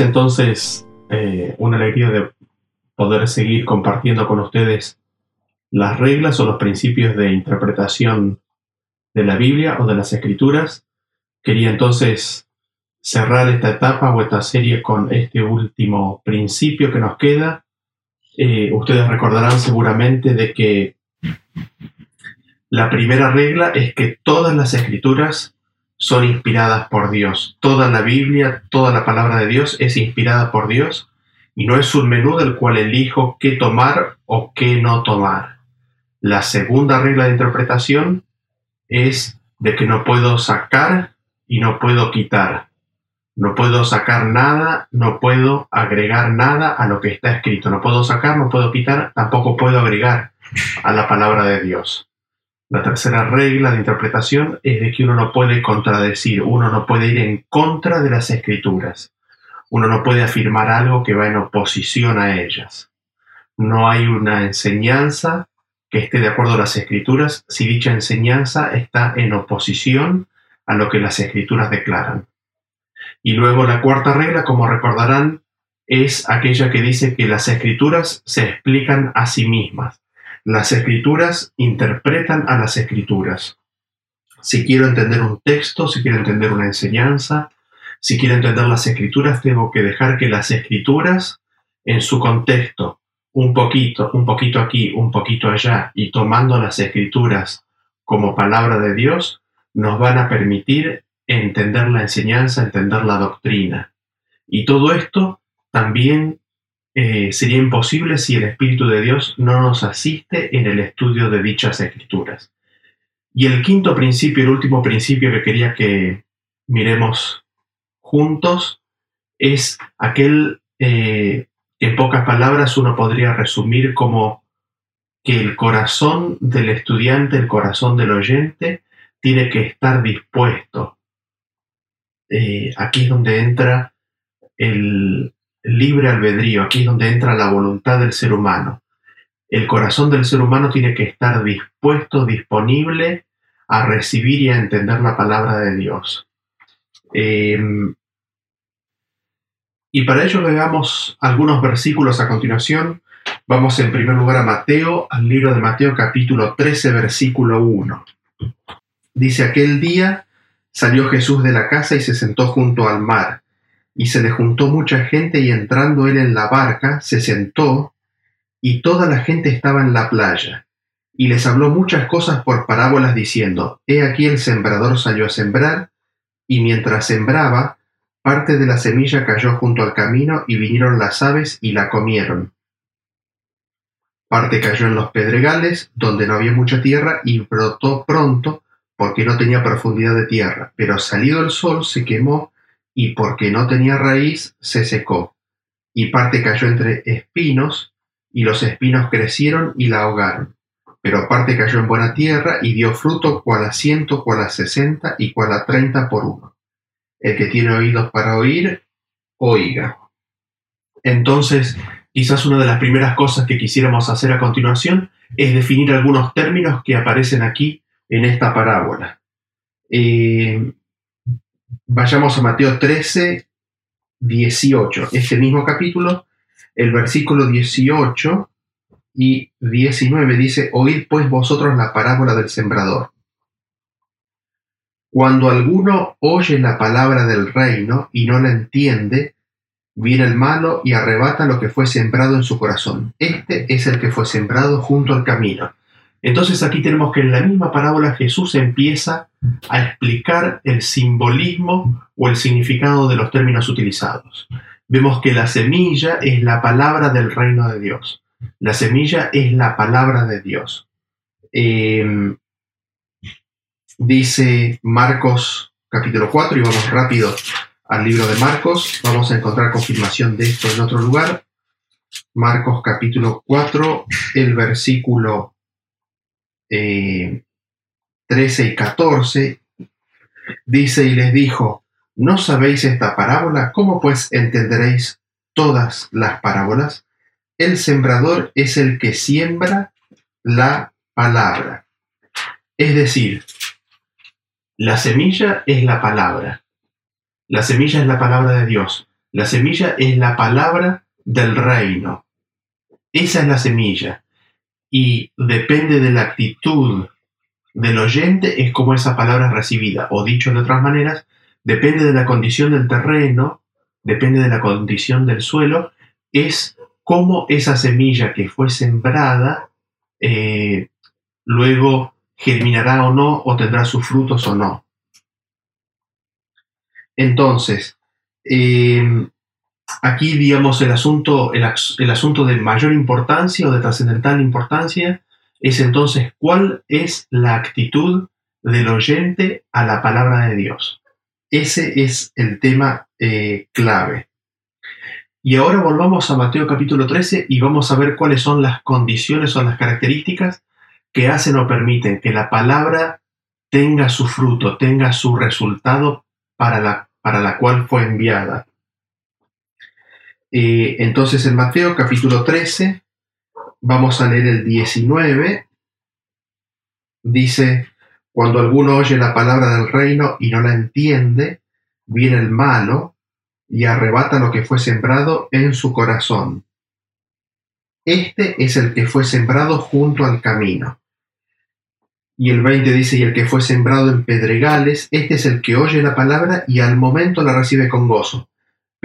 Entonces eh, una alegría de poder seguir compartiendo con ustedes las reglas o los principios de interpretación de la Biblia o de las Escrituras. Quería entonces cerrar esta etapa o esta serie con este último principio que nos queda. Eh, ustedes recordarán seguramente de que la primera regla es que todas las escrituras son inspiradas por Dios. Toda la Biblia, toda la palabra de Dios es inspirada por Dios y no es un menú del cual elijo qué tomar o qué no tomar. La segunda regla de interpretación es de que no puedo sacar y no puedo quitar. No puedo sacar nada, no puedo agregar nada a lo que está escrito. No puedo sacar, no puedo quitar, tampoco puedo agregar a la palabra de Dios. La tercera regla de interpretación es de que uno no puede contradecir, uno no puede ir en contra de las escrituras, uno no puede afirmar algo que va en oposición a ellas. No hay una enseñanza que esté de acuerdo a las escrituras si dicha enseñanza está en oposición a lo que las escrituras declaran. Y luego la cuarta regla, como recordarán, es aquella que dice que las escrituras se explican a sí mismas. Las escrituras interpretan a las escrituras. Si quiero entender un texto, si quiero entender una enseñanza, si quiero entender las escrituras, tengo que dejar que las escrituras, en su contexto, un poquito, un poquito aquí, un poquito allá, y tomando las escrituras como palabra de Dios, nos van a permitir entender la enseñanza, entender la doctrina. Y todo esto también eh, sería imposible si el Espíritu de Dios no nos asiste en el estudio de dichas escrituras. Y el quinto principio, el último principio que quería que miremos juntos, es aquel eh, que en pocas palabras uno podría resumir como que el corazón del estudiante, el corazón del oyente, tiene que estar dispuesto. Eh, aquí es donde entra el, libre albedrío, aquí es donde entra la voluntad del ser humano. El corazón del ser humano tiene que estar dispuesto, disponible a recibir y a entender la palabra de Dios. Em, y para ello veamos algunos versículos a continuación. Vamos en primer lugar a Mateo, al libro de Mateo capítulo 13, versículo 1. Dice, aquel día salió Jesús de la casa y se sentó junto al mar y se le juntó mucha gente y entrando él en la barca, se sentó, y toda la gente estaba en la playa. Y les habló muchas cosas por parábolas diciendo, He aquí el sembrador salió a sembrar, y mientras sembraba, parte de la semilla cayó junto al camino y vinieron las aves y la comieron. Parte cayó en los pedregales, donde no había mucha tierra, y brotó pronto, porque no tenía profundidad de tierra, pero salido el sol se quemó y porque no tenía raíz, se secó, y parte cayó entre espinos, y los espinos crecieron y la ahogaron. Pero parte cayó en buena tierra y dio fruto cual a ciento, cual a sesenta y cual a treinta por uno. El que tiene oídos para oír, oiga. Entonces, quizás una de las primeras cosas que quisiéramos hacer a continuación es definir algunos términos que aparecen aquí en esta parábola. Eh, Vayamos a Mateo 13, 18, este mismo capítulo, el versículo 18 y 19 dice, Oíd pues vosotros la parábola del sembrador. Cuando alguno oye la palabra del reino y no la entiende, viene el malo y arrebata lo que fue sembrado en su corazón. Este es el que fue sembrado junto al camino. Entonces aquí tenemos que en la misma parábola Jesús empieza a explicar el simbolismo o el significado de los términos utilizados. Vemos que la semilla es la palabra del reino de Dios. La semilla es la palabra de Dios. Em, dice Marcos capítulo 4 y vamos rápido al libro de Marcos. Vamos a encontrar confirmación de esto en otro lugar. Marcos capítulo 4, el versículo 13 eh, y 14, dice y les dijo, ¿no sabéis esta parábola? ¿Cómo pues entenderéis todas las parábolas? El sembrador es el que siembra la palabra. Es decir, la semilla es la palabra. La semilla es la palabra de Dios. La semilla es la palabra del reino. Esa es la semilla. Y depende de la actitud del oyente, es como esa palabra es recibida. O dicho de otras maneras, depende de la condición del terreno, depende de la condición del suelo, es cómo esa semilla que fue sembrada eh, luego germinará o no, o tendrá sus frutos o no. Entonces, eh, aquí, digamos, el asunto, el, asunto de mayor importancia o de trascendental importancia es entonces cuál es la actitud del oyente a la palabra de Dios. Ese es el tema eh, clave. Y ahora volvamos a Mateo capítulo 13 y vamos a ver cuáles son las condiciones o las características que hacen o permiten que la palabra tenga su fruto, tenga su resultado para la, para la cual fue enviada. Eh, entonces en Mateo capítulo 13, vamos a leer el 19, dice, cuando alguno oye la palabra del reino y no la entiende, viene el malo y arrebata lo que fue sembrado en su corazón. Este es el que fue sembrado junto al camino. Y el 20 dice, y el que fue sembrado en pedregales, este es el que oye la palabra y al momento la recibe con gozo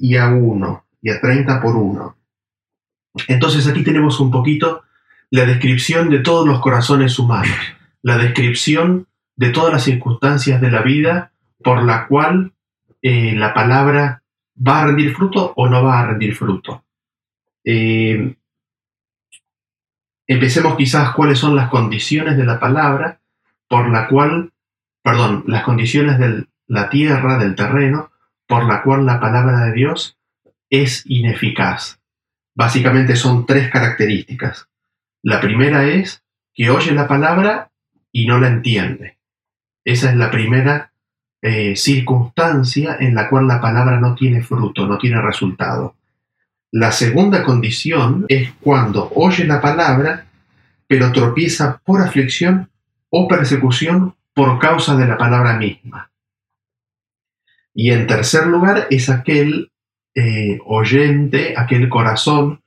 y a 1 y a 30 por 1. Entonces aquí tenemos un poquito la descripción de todos los corazones humanos, la descripción de todas las circunstancias de la vida por la cual eh, la palabra va a rendir fruto o no va a rendir fruto. Eh, empecemos quizás cuáles son las condiciones de la palabra por la cual, perdón, las condiciones de la tierra, del terreno, por la cual la palabra de Dios es ineficaz. Básicamente son tres características. La primera es que oye la palabra y no la entiende. Esa es la primera eh, circunstancia en la cual la palabra no tiene fruto, no tiene resultado. La segunda condición es cuando oye la palabra, pero tropieza por aflicción o persecución por causa de la palabra misma. Y en tercer lugar es aquel eh, oyente, aquel corazón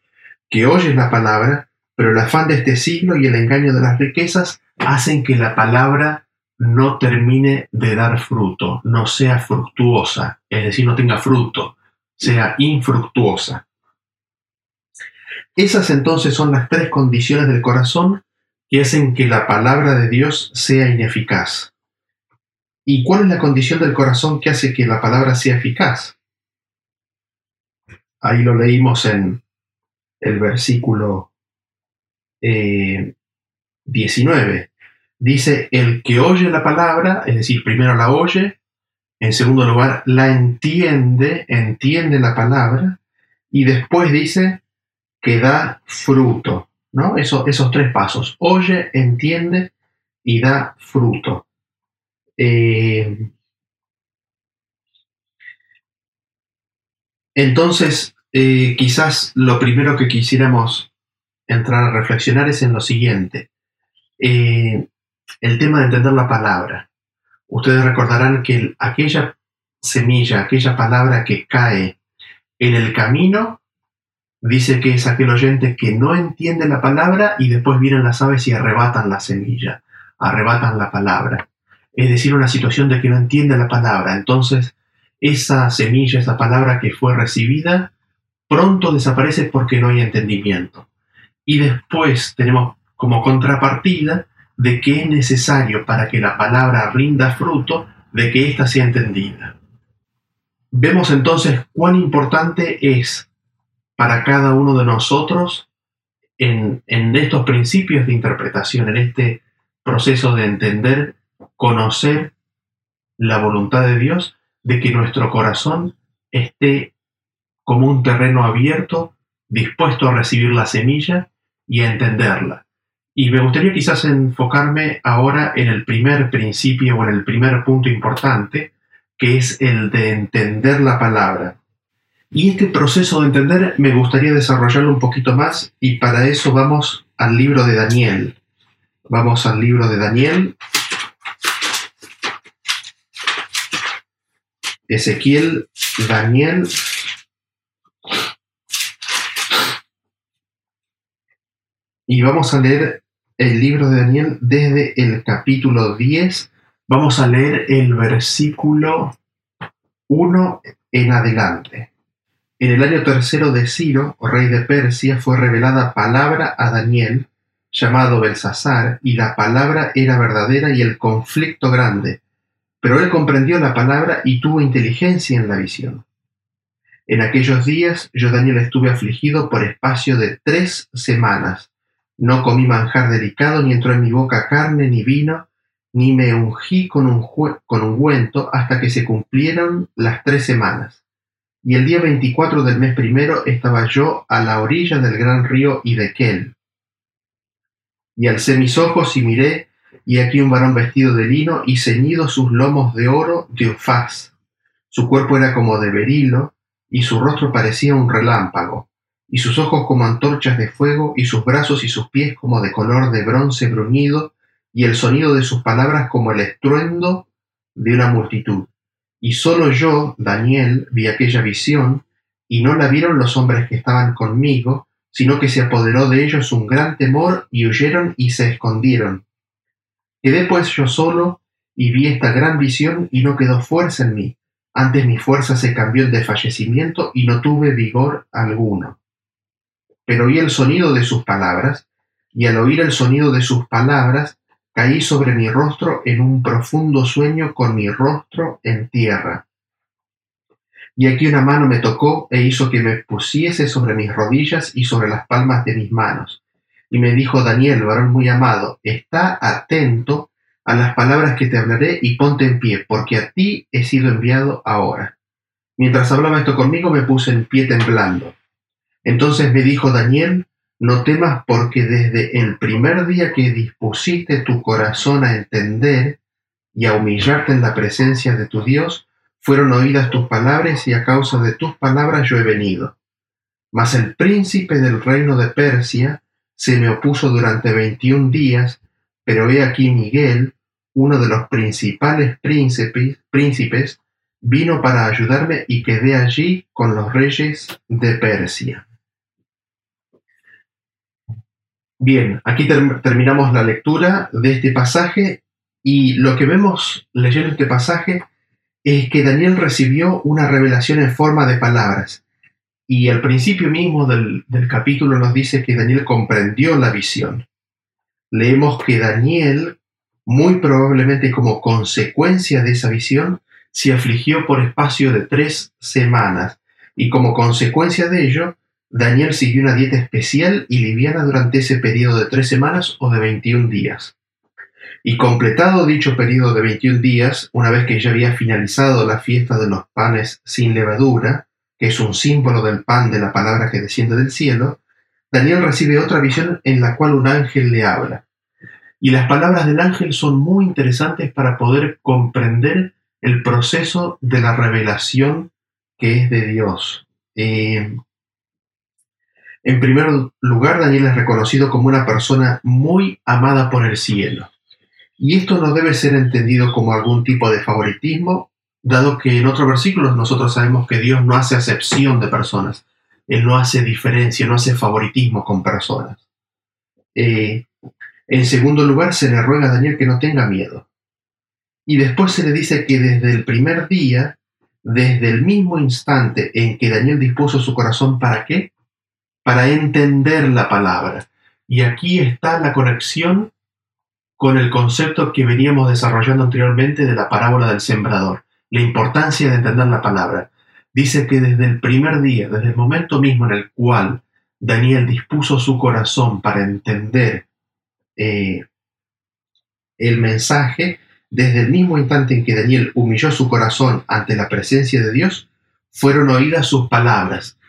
que oye la palabra, pero el afán de este siglo y el engaño de las riquezas hacen que la palabra no termine de dar fruto, no sea fructuosa, es decir, no tenga fruto, sea infructuosa. Esas entonces son las tres condiciones del corazón que hacen que la palabra de Dios sea ineficaz. ¿Y cuál es la condición del corazón que hace que la palabra sea eficaz? Ahí lo leímos en el versículo 19. Eh, Dice, el que oye la palabra, es decir, primero la oye, en segundo lugar, la entiende, entiende la palabra, y después dice que da fruto, ¿no? Eso, esos tres pasos, oye, entiende y da fruto. Eh, entonces, eh, quizás lo primero que quisiéramos entrar a reflexionar es en lo siguiente. Eh, el tema de entender la palabra. Ustedes recordarán que aquella semilla, aquella palabra que cae en el camino, dice que es aquel oyente que no entiende la palabra y después vienen las aves y arrebatan la semilla, arrebatan la palabra es decir, una situación de que no entiende la palabra. Entonces, esa semilla, esa palabra que fue recibida, pronto desaparece porque no hay entendimiento. Y después tenemos como contrapartida de que es necesario para que la palabra rinda fruto, de que ésta sea entendida. Vemos entonces cuán importante es para cada uno de nosotros en, en estos principios de interpretación, en este proceso de entender conocer la voluntad de Dios, de que nuestro corazón esté como un terreno abierto, dispuesto a recibir la semilla y a entenderla. Y me gustaría quizás enfocarme ahora en el primer principio o en el primer punto importante, que es el de entender la palabra. Y este proceso de entender me gustaría desarrollarlo un poquito más y para eso vamos al libro de Daniel. Vamos al libro de Daniel. Ezequiel, Daniel. Y vamos a leer el libro de Daniel desde el capítulo 10. Vamos a leer el versículo 1 en adelante. En el año tercero de Ciro, rey de Persia, fue revelada palabra a Daniel, llamado Belsasar, y la palabra era verdadera y el conflicto grande. Pero él comprendió la palabra y tuvo inteligencia en la visión. En aquellos días yo, Daniel, estuve afligido por espacio de tres semanas. No comí manjar delicado, ni entró en mi boca carne ni vino, ni me ungí con un con ungüento hasta que se cumplieron las tres semanas. Y el día veinticuatro del mes primero estaba yo a la orilla del gran río Idequel. Y alcé mis ojos y miré, y aquí un varón vestido de lino y ceñido sus lomos de oro de Ufaz. Su cuerpo era como de berilo, y su rostro parecía un relámpago, y sus ojos como antorchas de fuego, y sus brazos y sus pies como de color de bronce bruñido, y el sonido de sus palabras como el estruendo de una multitud. Y solo yo, Daniel, vi aquella visión, y no la vieron los hombres que estaban conmigo, sino que se apoderó de ellos un gran temor, y huyeron y se escondieron. Quedé pues yo solo, y vi esta gran visión, y no quedó fuerza en mí. Antes mi fuerza se cambió en desfallecimiento, y no tuve vigor alguno. Pero oí el sonido de sus palabras, y al oír el sonido de sus palabras, Caí sobre mi rostro en un profundo sueño con mi rostro en tierra. Y aquí una mano me tocó e hizo que me pusiese sobre mis rodillas y sobre las palmas de mis manos. Y me dijo Daniel, varón muy amado, está atento a las palabras que te hablaré y ponte en pie, porque a ti he sido enviado ahora. Mientras hablaba esto conmigo me puse en pie temblando. Entonces me dijo Daniel, no temas porque desde el primer día que dispusiste tu corazón a entender y a humillarte en la presencia de tu Dios, fueron oídas tus palabras y a causa de tus palabras yo he venido. Mas el príncipe del reino de Persia se me opuso durante veintiún días, pero he aquí Miguel, uno de los principales príncipes, príncipes, vino para ayudarme y quedé allí con los reyes de Persia. Bien, aquí terminamos la lectura de este pasaje y lo que vemos leyendo este pasaje es que Daniel recibió una revelación en forma de palabras. Y al principio mismo del, capítulo nos dice que Daniel comprendió la visión. Leemos que Daniel, muy probablemente como consecuencia de esa visión, se afligió por espacio de tres semanas y como consecuencia de ello Daniel siguió una dieta especial y liviana durante ese periodo de tres semanas o de 21 días. Y completado dicho periodo de 21 días, una vez que ya había finalizado la fiesta de los panes sin levadura, que es un símbolo del pan de la palabra que desciende del cielo, Daniel recibe otra visión en la cual un ángel le habla. Y las palabras del ángel son muy interesantes para poder comprender el proceso de la revelación que es de Dios. Eh, en primer lugar, Daniel es reconocido como una persona muy amada por el cielo. Y esto no debe ser entendido como algún tipo de favoritismo, dado que en otros versículos nosotros sabemos que Dios no hace acepción de personas. Él no hace diferencia, no hace favoritismo con personas. Eh, en segundo lugar, se le ruega a Daniel que no tenga miedo. Y después se le dice que desde el primer día, desde el mismo instante en que Daniel dispuso su corazón para qué? para entender la palabra. Y aquí está la conexión con el concepto que veníamos desarrollando anteriormente de la parábola del sembrador, la importancia de entender la palabra. Dice que desde el primer día, desde el momento mismo en el cual Daniel dispuso su corazón para entender eh, el mensaje, desde el mismo instante en que Daniel humilló su corazón ante la presencia de Dios, fueron oídas sus palabras.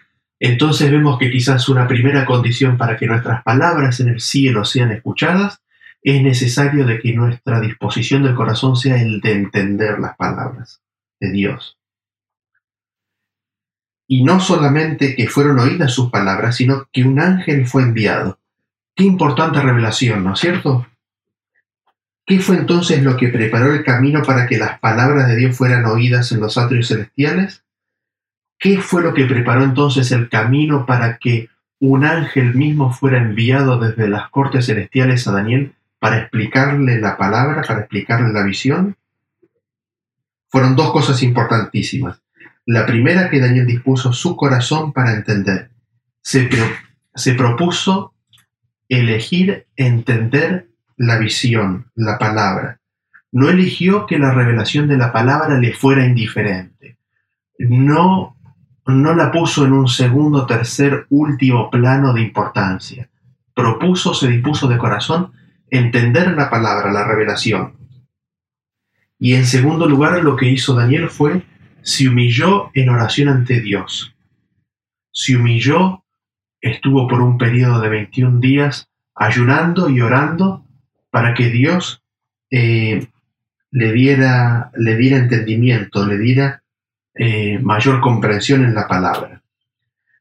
Entonces vemos que quizás una primera condición para que nuestras palabras en el cielo sean escuchadas es necesario de que nuestra disposición del corazón sea el de entender las palabras Dios. Y no solamente que fueron oídas sus palabras, sino que un ángel fue enviado. Qué importante revelación, ¿no es cierto? ¿Qué fue entonces lo que preparó el camino para que las palabras de Dios fueran oídas en los atrios celestiales? ¿Qué fue lo que preparó entonces el camino para que un ángel mismo fuera enviado desde las cortes celestiales a Daniel para explicarle la palabra, para explicarle la visión? Fueron dos cosas importantísimas. La primera que Daniel dispuso su corazón para entender. Se, se propuso elegir entender la visión, la palabra. No eligió que la revelación de la palabra le fuera indiferente. No, no la puso en un segundo, tercer, último plano de importancia. Propuso, se dispuso de corazón entender la palabra, la revelación. Y en segundo lugar, lo que hizo Daniel fue se humilló en oración ante Dios. Se humilló, estuvo por un periodo de 21 días ayunando y orando para que Dios eh, le, diera, le diera entendimiento, le diera eh, mayor comprensión en la palabra.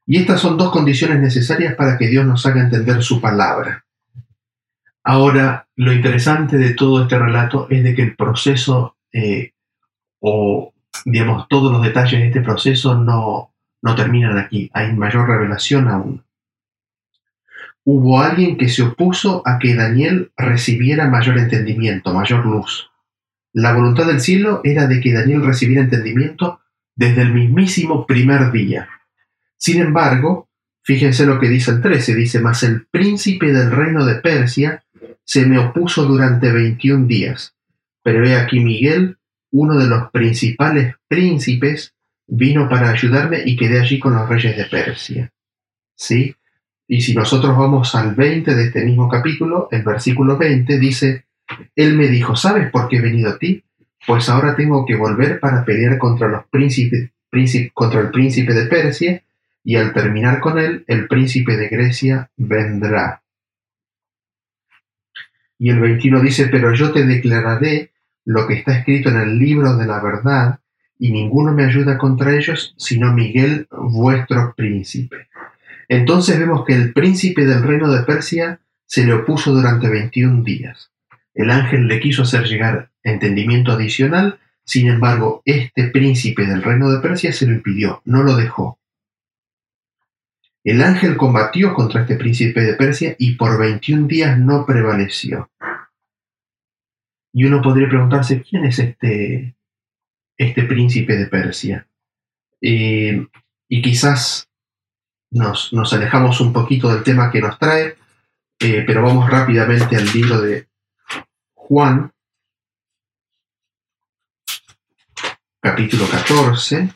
Y estas son dos condiciones necesarias para que Dios nos haga entender su palabra. Ahora, lo interesante de todo este relato es de que el proceso eh, o digamos, todos los detalles de este proceso no, no terminan aquí, hay mayor revelación aún. Hubo alguien que se opuso a que Daniel recibiera mayor entendimiento, mayor luz. La voluntad del cielo era de que Daniel recibiera entendimiento desde el mismísimo primer día. Sin embargo, fíjense lo que dice el 13, dice, mas el príncipe del reino de Persia se me opuso durante 21 días. Pero he aquí Miguel, uno de los principales príncipes vino para ayudarme y quedé allí con los reyes de Persia. ¿Sí? Y si nosotros vamos al 20 de este mismo capítulo, el versículo 20 dice, Él me dijo, ¿sabes por qué he venido a ti? Pues ahora tengo que volver para pelear contra los príncipes, contra el príncipe de Persia, y al terminar con él, el príncipe de Grecia vendrá. Y el 21 dice, pero yo te declararé lo que está escrito en el libro de la verdad, y ninguno me ayuda contra ellos, sino Miguel, vuestro príncipe. Entonces vemos que el príncipe del reino de Persia se le opuso durante 21 días. El ángel le quiso hacer llegar entendimiento adicional, sin embargo, este príncipe del reino de Persia se lo impidió, no lo dejó. El ángel combatió contra este príncipe de Persia y por 21 días no prevaleció. Y uno podría preguntarse, ¿quién es este, este príncipe de Persia? Y quizás nos, nos, alejamos un poquito del tema que nos trae, eh, pero vamos rápidamente al libro de Juan, capítulo 14,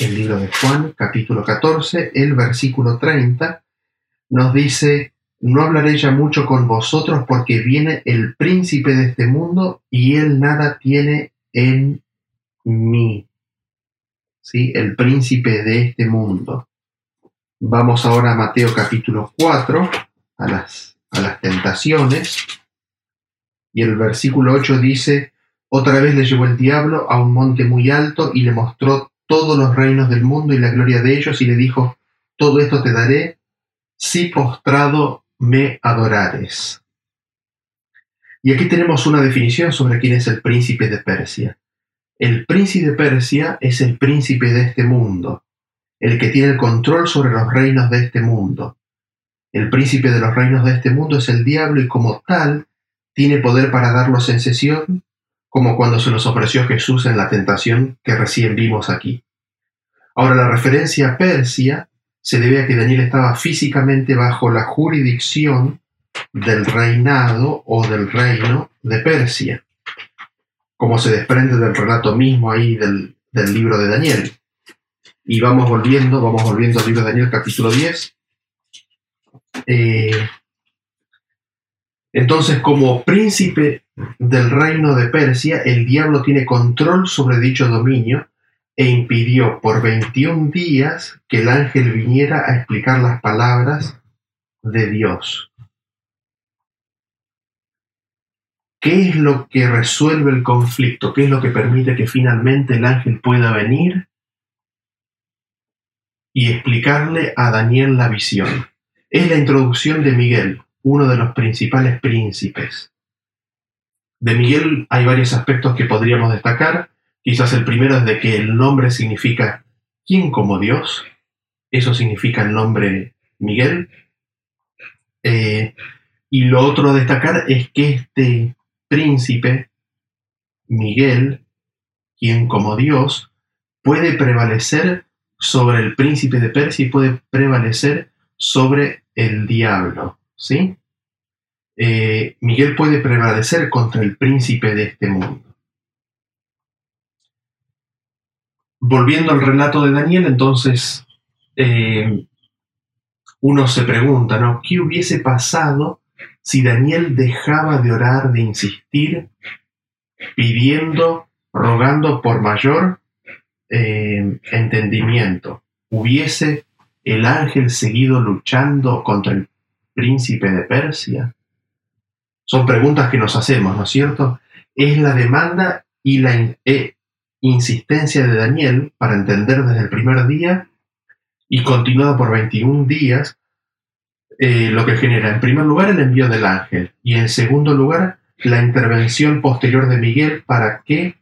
el libro de Juan, capítulo 14, el versículo 30, nos dice, no hablaré ya mucho con vosotros porque viene el príncipe de este mundo y él nada tiene en mí. ¿Sí? El príncipe de este mundo. Vamos ahora a Mateo capítulo 4, a las, a las tentaciones. Y el versículo 8 dice, otra vez le llevó el diablo a un monte muy alto y le mostró todos los reinos del mundo y la gloria de ellos y le dijo, todo esto te daré si postrado me adorares. Y aquí tenemos una definición sobre quién es el príncipe de Persia. El príncipe de Persia es el príncipe de este mundo, el que tiene el control sobre los reinos de este mundo. El príncipe de los reinos de este mundo es el diablo y como tal tiene poder para darlos en sesión, como cuando se nos ofreció Jesús en la tentación que recién vimos aquí. Ahora la referencia a Persia se debe a que Daniel estaba físicamente bajo la jurisdicción del reinado o del reino de Persia, como se desprende del relato mismo ahí del, libro de Daniel. Y vamos volviendo, vamos volviendo al libro de Daniel capítulo 10. Eh, entonces, como príncipe del reino de Persia, el diablo tiene control sobre dicho dominio e impidió por 21 días que el ángel viniera a explicar las palabras de Dios. ¿Qué es lo que resuelve el conflicto? ¿Qué es lo que permite que finalmente el ángel pueda venir y explicarle a Daniel la visión? Es la introducción de Miguel, uno de los principales príncipes. De Miguel hay varios aspectos que podríamos destacar. Quizás el primero es de que el nombre significa ¿quién como Dios? Eso significa el nombre Miguel. Eh, y lo otro a destacar es que este príncipe, Miguel, quien como Dios puede prevalecer sobre el príncipe de Persia y puede prevalecer sobre el diablo, ¿sí? Eh, Miguel puede prevalecer contra el príncipe de este mundo. Volviendo al relato de Daniel, entonces eh, uno se pregunta, ¿no? ¿Qué hubiese pasado si Daniel dejaba de orar, de insistir, pidiendo, rogando por mayor eh, entendimiento? ¿Hubiese el ángel seguido luchando contra el príncipe de Persia? Son preguntas que nos hacemos, ¿no es cierto? Es la demanda y la eh, insistencia de Daniel para entender desde el primer día y continuado por 21 días, eh, lo que genera en primer lugar el envío del ángel y en segundo lugar la intervención posterior de Miguel para que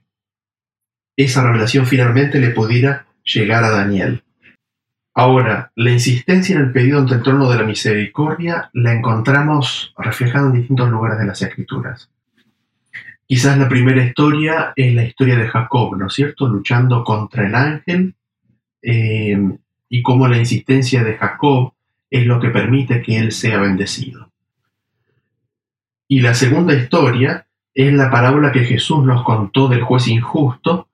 esa revelación finalmente le pudiera llegar a Daniel. Ahora, la insistencia en el pedido ante el trono de la misericordia la encontramos reflejada en distintos lugares de las Escrituras. Quizás la primera historia es la historia de Jacob, ¿no es cierto? Luchando contra el ángel eh, y cómo la insistencia de Jacob es lo que permite que él sea bendecido. Y la segunda historia es la parábola que Jesús nos contó del juez injusto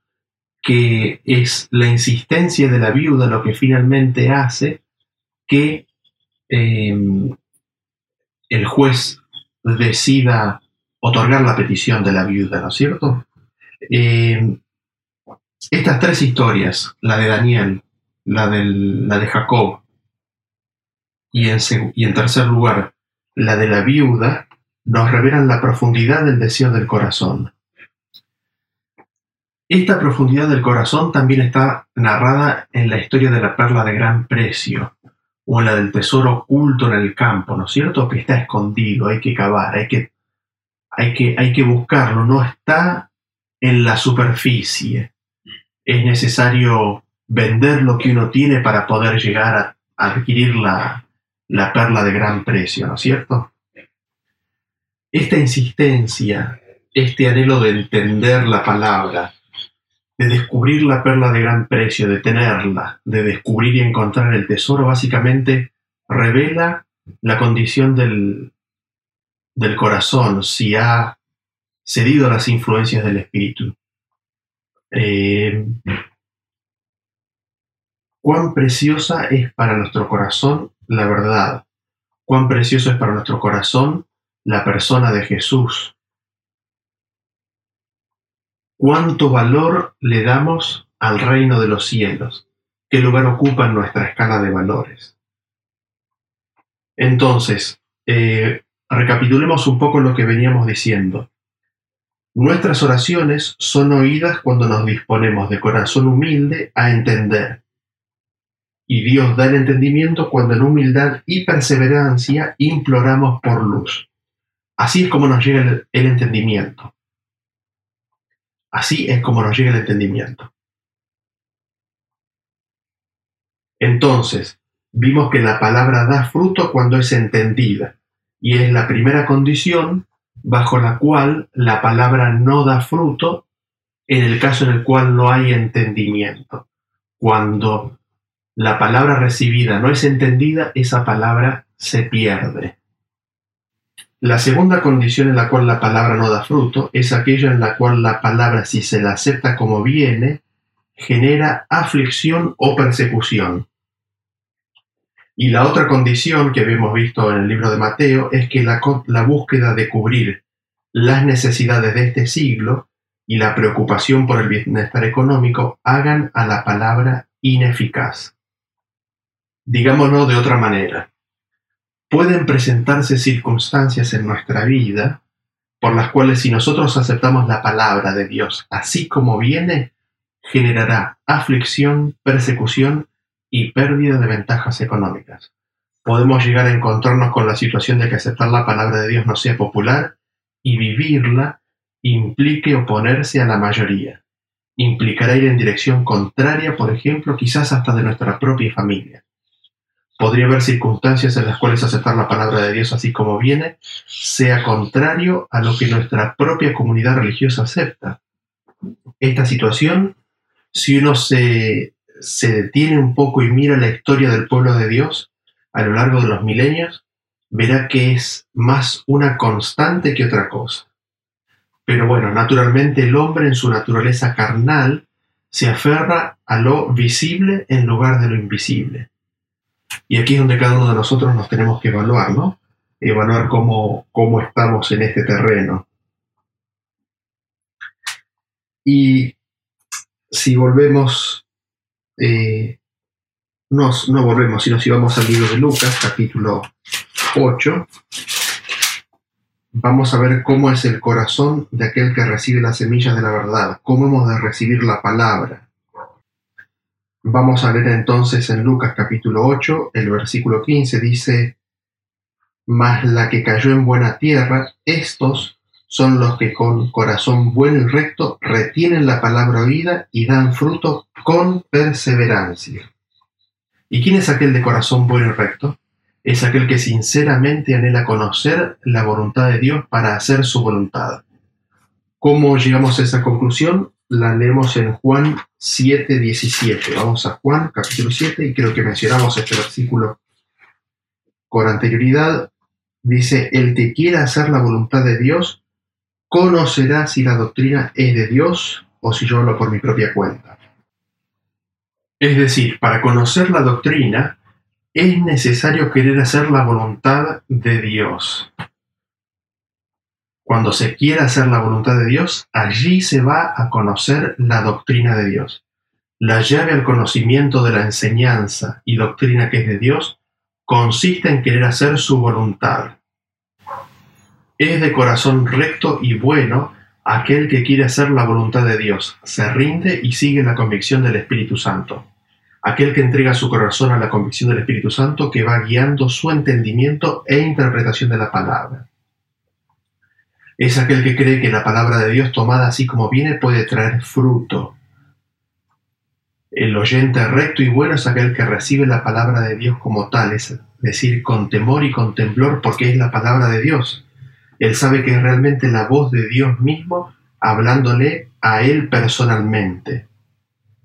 que es la insistencia de la viuda lo que finalmente hace que em, el juez decida otorgar la petición de la viuda, ¿no es cierto? Em, estas tres historias, la de Daniel, la, la de Jacob y en, y en tercer lugar la de la viuda, nos revelan la profundidad del deseo del corazón. Esta profundidad del corazón también está narrada en la historia de la perla de gran precio, o en la del tesoro oculto en el campo, ¿no es cierto? Que está escondido, hay que cavar, hay que, hay que, hay que buscarlo, no está en la superficie. Es necesario vender lo que uno tiene para poder llegar a, adquirir la, la perla de gran precio, ¿no es cierto? Esta insistencia, este anhelo de entender la palabra, de descubrir la perla de gran precio, de tenerla, de descubrir y encontrar el tesoro, básicamente revela la condición del, del corazón, si ha cedido a las influencias del espíritu. Eh, cuán preciosa es para nuestro corazón la verdad, cuán precioso es para nuestro corazón la persona de Jesús, ¿Cuánto valor le damos al reino de los cielos? ¿Qué lugar ocupa en nuestra escala de valores? Entonces, eh, recapitulemos un poco lo que veníamos diciendo. Nuestras oraciones son oídas cuando nos disponemos de corazón humilde a entender. Y Dios da el entendimiento cuando en humildad y perseverancia imploramos por luz. Así es como nos llega el entendimiento. Así es como nos llega el entendimiento. Entonces, vimos que la palabra da fruto cuando es entendida, y es la primera condición bajo la cual la palabra no da fruto en el caso en el cual no hay entendimiento. Cuando la palabra recibida no es entendida, esa palabra se pierde. La segunda condición en la cual la palabra no da fruto es aquella en la cual la palabra, si se la acepta como viene, genera aflicción o persecución. Y la otra condición que habíamos visto en el libro de Mateo es que la, la búsqueda de cubrir las necesidades de este siglo y la preocupación por el bienestar económico hagan a la palabra ineficaz. Digámoslo de otra manera, pueden presentarse circunstancias en nuestra vida por las cuales si nosotros aceptamos la palabra de Dios así como viene, generará aflicción, persecución y pérdida de ventajas económicas. Podemos llegar a encontrarnos con la situación de que aceptar la palabra de Dios no sea popular y vivirla implique oponerse a la mayoría. Implicará ir en dirección contraria, por ejemplo, quizás hasta de nuestra propia familia. Podría haber circunstancias en las cuales aceptar la palabra de Dios así como viene sea contrario a lo que nuestra propia comunidad religiosa acepta. Esta situación, si uno se, se detiene un poco y mira la historia del pueblo de Dios a lo largo de los milenios, verá que es más una constante que otra cosa. Pero bueno, naturalmente el hombre en su naturaleza carnal se aferra a lo visible en lugar de lo invisible. Y aquí es donde cada uno de nosotros nos tenemos que evaluar, ¿no? Evaluar cómo, cómo estamos en este terreno. Y si volvemos, eh, no, no volvemos, sino si vamos al libro de Lucas, capítulo 8, vamos a ver cómo es el corazón de aquel que recibe las semillas de la verdad, cómo hemos de recibir la palabra. Vamos a leer entonces en Lucas capítulo 8, el versículo 15 dice, Mas la que cayó en buena tierra, estos son los que con corazón bueno y recto retienen la palabra oída y dan fruto con perseverancia. ¿Y quién es aquel de corazón bueno y recto? es aquel que sinceramente anhela conocer la voluntad de Dios para hacer su voluntad. ¿Cómo llegamos a esa conclusión? La leemos en Juan 7, 17. Vamos a Juan capítulo 7 y creo que mencionamos este versículo con anterioridad. Dice, el que quiera hacer la voluntad de Dios, conocerá si la doctrina es de Dios o si yo hablo por mi propia cuenta. Es decir, para conocer la doctrina, es necesario querer hacer la voluntad de Dios. Cuando se quiere hacer la voluntad de Dios, allí se va a conocer la doctrina de Dios. La llave al conocimiento de la enseñanza y doctrina que es de Dios consiste en querer hacer su voluntad. Es de corazón recto y bueno aquel que quiere hacer la voluntad de Dios, se rinde y sigue la convicción del Espíritu Santo aquel que entrega su corazón a la convicción del Espíritu Santo que va guiando su entendimiento e interpretación de la palabra. Es aquel que cree que la palabra de Dios tomada así como viene puede traer fruto. El oyente recto y bueno es aquel que recibe la palabra de Dios como tal, es decir, con temor y con temblor porque es la palabra de Dios. Él sabe que es realmente la voz de Dios mismo hablándole a él personalmente.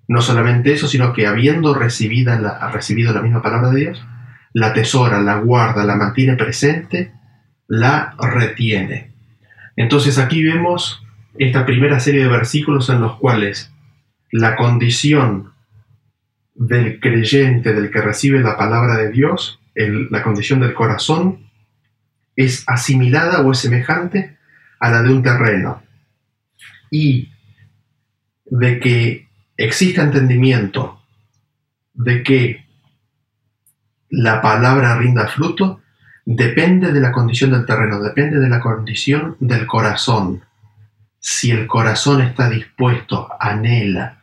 No solamente eso, sino que habiendo recibido la, recibido la misma palabra de Dios, la atesora, la guarda, la mantiene presente, la retiene. Entonces aquí vemos esta primera serie de versículos en los cuales la condición del creyente, del que recibe la palabra de Dios, la condición del corazón, es asimilada o es semejante a la de un terreno. Y de que existe entendimiento de que la palabra rinda fruto, depende de la condición del terreno, depende de la condición del corazón. Si el corazón está dispuesto, anhela,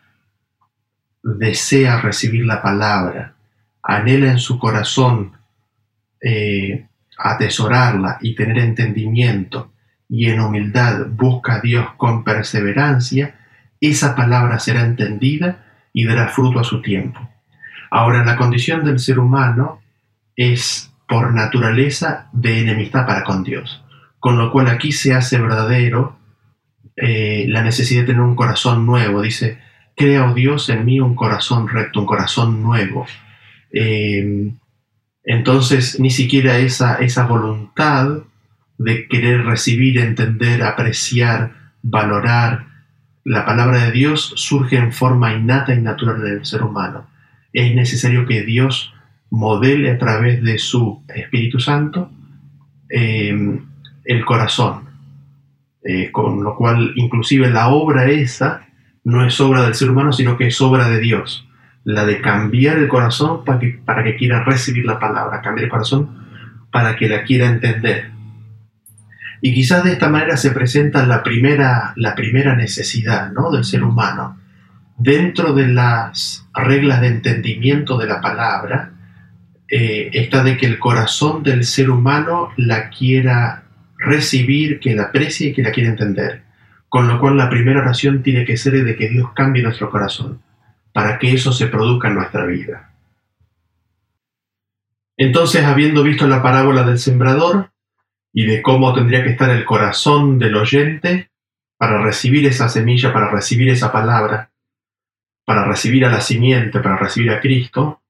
desea recibir la palabra, anhela en su corazón eh, atesorarla y tener entendimiento, y en humildad busca a Dios con perseverancia, esa palabra será entendida y dará fruto a su tiempo. Ahora, la condición del ser humano es por naturaleza de enemistad para con Dios, con lo cual aquí se hace verdadero eh, la necesidad de tener un corazón nuevo. Dice, crea, oh Dios, en mí un corazón recto, un corazón nuevo. Eh, entonces, ni siquiera esa, esa voluntad de querer recibir, entender, apreciar, valorar, la palabra de Dios surge en forma innata y natural del ser humano. Es necesario que Dios modele a través de su Espíritu Santo em, el corazón. Eh, con lo cual, inclusive la obra esa no es obra del ser humano, sino que es obra de Dios. La de cambiar el corazón para que, para que quiera recibir la palabra, cambiar el corazón para que la quiera entender. Y quizás de esta manera se presenta la primera, la primera necesidad ¿no? del ser humano. Dentro de las reglas de entendimiento de la palabra, eh, está de que el corazón del ser humano la quiera recibir, que la aprecie y que la quiera entender. Con lo cual la primera oración tiene que ser de que Dios cambie nuestro corazón, para que eso se produzca en nuestra vida. Entonces, habiendo visto la parábola del sembrador y de cómo tendría que estar el corazón del oyente para recibir esa semilla, para recibir esa palabra, para recibir a la simiente, para recibir a Cristo,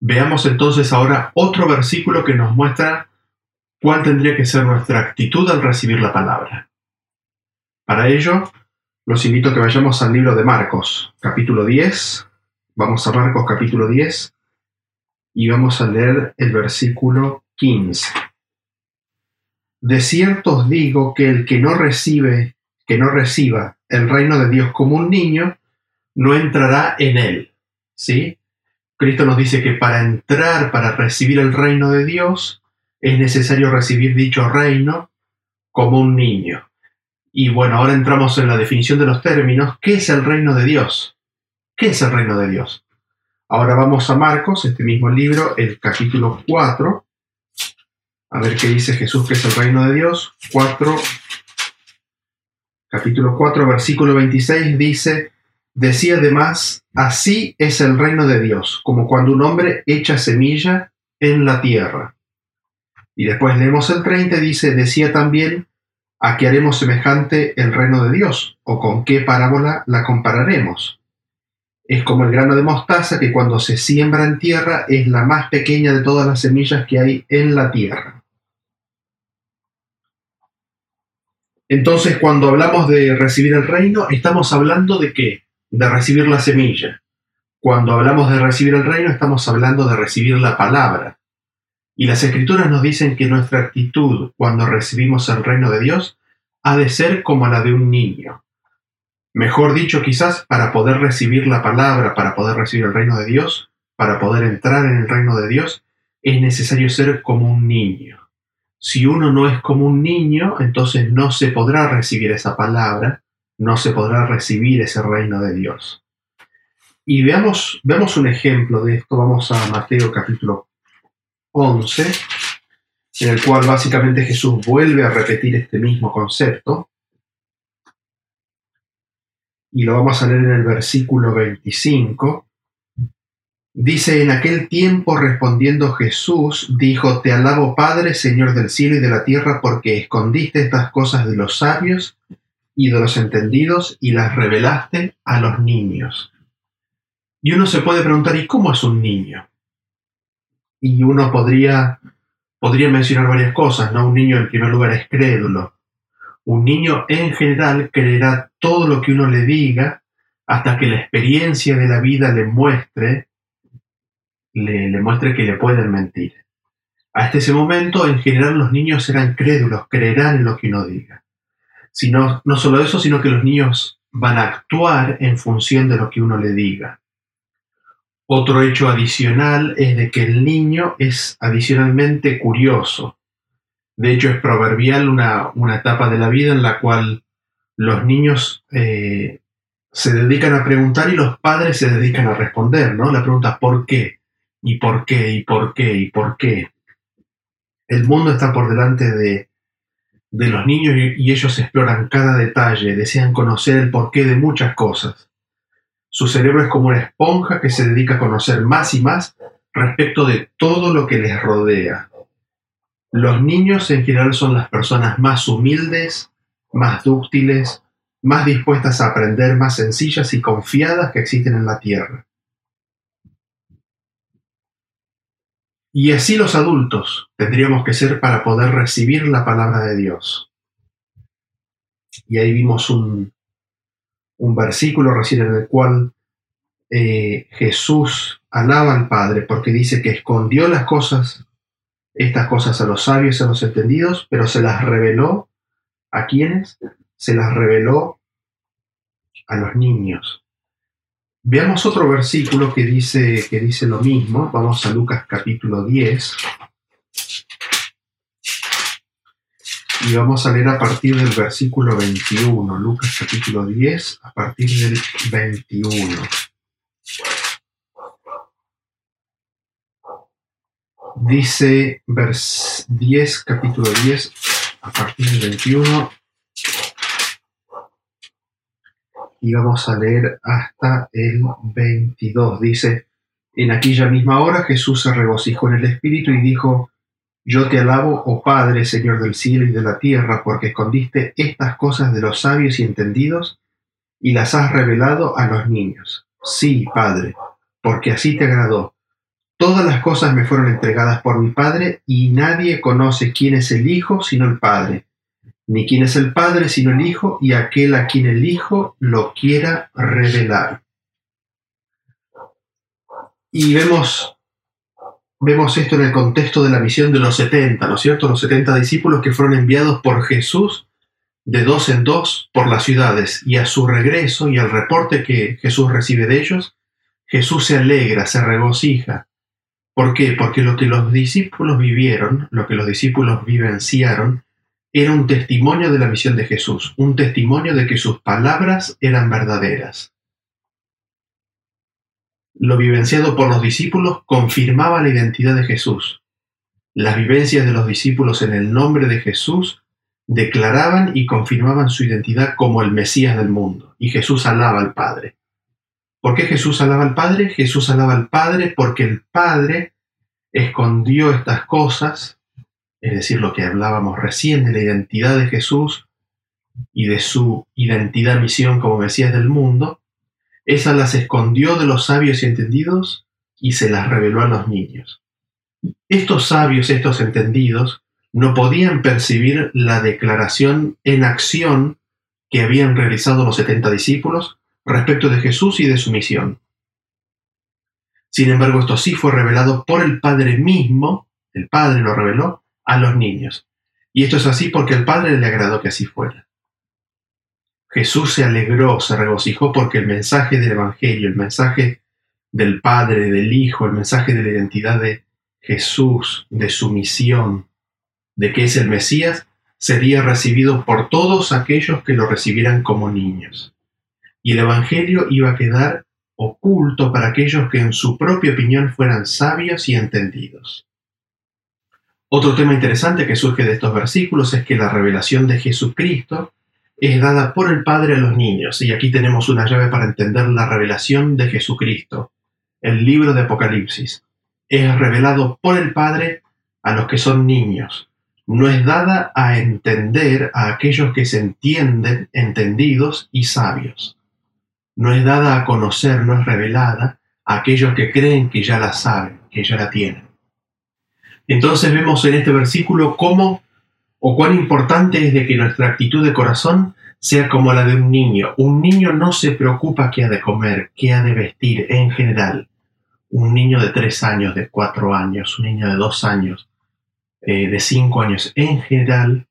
veamos entonces ahora otro versículo que nos muestra cuál tendría que ser nuestra actitud al recibir la palabra. Para ello, los invito a que vayamos al libro de Marcos, capítulo 10. Vamos a Marcos capítulo 10 y vamos a leer el versículo 15. De cierto os digo que el que no recibe, que no reciba el reino de Dios como un niño, no entrará en él. ¿Sí? Cristo nos dice que para entrar, para recibir el reino de Dios, es necesario recibir dicho reino como un niño. Y bueno, ahora entramos en la definición de los términos. ¿Qué es el reino de Dios? ¿Qué es el reino de Dios? Ahora vamos a Marcos, este mismo libro, el capítulo 4. A ver qué dice Jesús que es el reino de Dios. 4, capítulo 4, versículo 26 dice, decía además, así es el reino de Dios, como cuando un hombre echa semilla en la tierra. Y después leemos el 30, dice, decía también, ¿A qué haremos semejante el reino de Dios? ¿O con qué parábola la compararemos? Es como el grano de mostaza que cuando se siembra en tierra es la más pequeña de todas las semillas que hay en la tierra. Entonces, cuando hablamos de recibir el reino, estamos hablando de qué? De recibir la semilla. Cuando hablamos de recibir el reino, estamos hablando de recibir la palabra. Y las escrituras nos dicen que nuestra actitud cuando recibimos el reino de Dios ha de ser como la de un niño. Mejor dicho, quizás para poder recibir la palabra, para poder recibir el reino de Dios, para poder entrar en el reino de Dios, es necesario ser como un niño. Si uno no es como un niño, entonces no se podrá recibir esa palabra, no se podrá recibir ese reino de Dios. Y veamos, veamos un ejemplo de esto. Vamos a Mateo capítulo 11, en el cual básicamente Jesús vuelve a repetir este mismo concepto. Y lo vamos a leer en el versículo 25. Dice, en aquel tiempo respondiendo Jesús, dijo, Te alabo Padre, Señor del cielo y de la tierra, porque escondiste estas cosas de los sabios y de los entendidos y las revelaste a los niños. Y uno se puede preguntar, ¿y cómo es un niño? Y uno podría, podría mencionar varias cosas, ¿no? Un niño en primer lugar es crédulo. Un niño en general creerá todo lo que uno le diga hasta que la experiencia de la vida le muestre, le, muestre que le pueden mentir. Hasta ese momento, en general, los niños serán crédulos, creerán en lo que uno diga. Sino, no solo eso, sino que los niños van a actuar en función de lo que uno le diga. Otro hecho adicional es de que el niño es adicionalmente curioso. De hecho, es proverbial una, etapa de la vida en la cual los niños eh, se dedican a preguntar y los padres se dedican a responder, ¿no? La pregunta ¿por qué? ¿Y por qué? ¿Y por qué? ¿Y por qué? El mundo está por delante de, de los niños y ellos exploran cada detalle, desean conocer el porqué de muchas cosas. Su cerebro es como una esponja que se dedica a conocer más y más respecto de todo lo que les rodea. Los niños en general son las personas más humildes, más dúctiles, más dispuestas a aprender, más sencillas y confiadas que existen en la Tierra. Y así los adultos tendríamos que ser para poder recibir la palabra de Dios. Y ahí vimos un, un versículo recién en el cual eh, Jesús alaba al Padre porque dice que escondió las cosas, estas cosas a los sabios a los entendidos, pero se las reveló ¿A quiénes? Se las reveló a los niños. Veamos otro versículo que dice, que dice lo mismo. Vamos a Lucas capítulo 10. Y vamos a leer a partir del versículo 21. Lucas capítulo 10, a partir del 21. Dice vers 10, capítulo 10, a partir del 21. Y vamos a leer hasta el 22. Dice, en aquella misma hora Jesús se regocijó en el Espíritu y dijo, yo te alabo, oh Padre, Señor del cielo y de la tierra, porque escondiste estas cosas de los sabios y entendidos y las has revelado a los niños. Sí, Padre, porque así te agradó. Todas las cosas me fueron entregadas por mi Padre, y nadie conoce quién es el Hijo sino el Padre, ni quién es el Padre sino el Hijo, y aquel a quien el Hijo lo quiera revelar. Y vemos, vemos esto en el contexto de la misión de los 70, ¿no es cierto? Los 70 discípulos que fueron enviados por Jesús de dos en dos por las ciudades, y a su regreso y al reporte que Jesús recibe de ellos, Jesús se alegra, se regocija, ¿Por qué? Porque lo que los discípulos vivieron, lo que los discípulos vivenciaron, era un testimonio de la misión de Jesús, un testimonio de que sus palabras eran verdaderas. Lo vivenciado por los discípulos confirmaba la identidad de Jesús. Las vivencias de los discípulos en el nombre de Jesús declaraban y confirmaban su identidad como el Mesías del mundo, y Jesús alaba al Padre. ¿Por qué Jesús alaba al Padre? Jesús alaba al Padre porque el Padre escondió estas cosas, es decir, lo que hablábamos recién de la identidad de Jesús y de su identidad misión como Mesías del mundo, esas las escondió de los sabios y entendidos y se las reveló a los niños. Estos sabios, estos entendidos, no podían percibir la declaración en acción que habían realizado los setenta discípulos respecto de Jesús y de su misión. Sin embargo, esto sí fue revelado por el Padre mismo, el Padre lo reveló a los niños. Y esto es así porque el Padre le agradó que así fuera. Jesús se alegró, se regocijó porque el mensaje del Evangelio, el mensaje del Padre, del Hijo, el mensaje de la identidad de Jesús, de su misión, de que es el Mesías, sería recibido por todos aquellos que lo recibieran como niños y el Evangelio iba a quedar oculto para aquellos que en su propia opinión fueran sabios y entendidos. Otro tema interesante que surge de estos versículos es que la revelación de Jesucristo es dada por el Padre a los niños, y aquí tenemos una llave para entender la revelación de Jesucristo. El libro de Apocalipsis es revelado por el Padre a los que son niños. No es dada a entender a aquellos que se entienden entendidos y sabios no es dada a conocer, no es revelada a aquellos que creen que ya la saben, que ya la tienen. Entonces vemos en este versículo cómo o cuán importante es de que nuestra actitud de corazón sea como la de un niño. Un niño no se preocupa qué ha de comer, qué ha de vestir en general. Un niño de tres años, de cuatro años, un niño de dos años, eh, de cinco años, en general,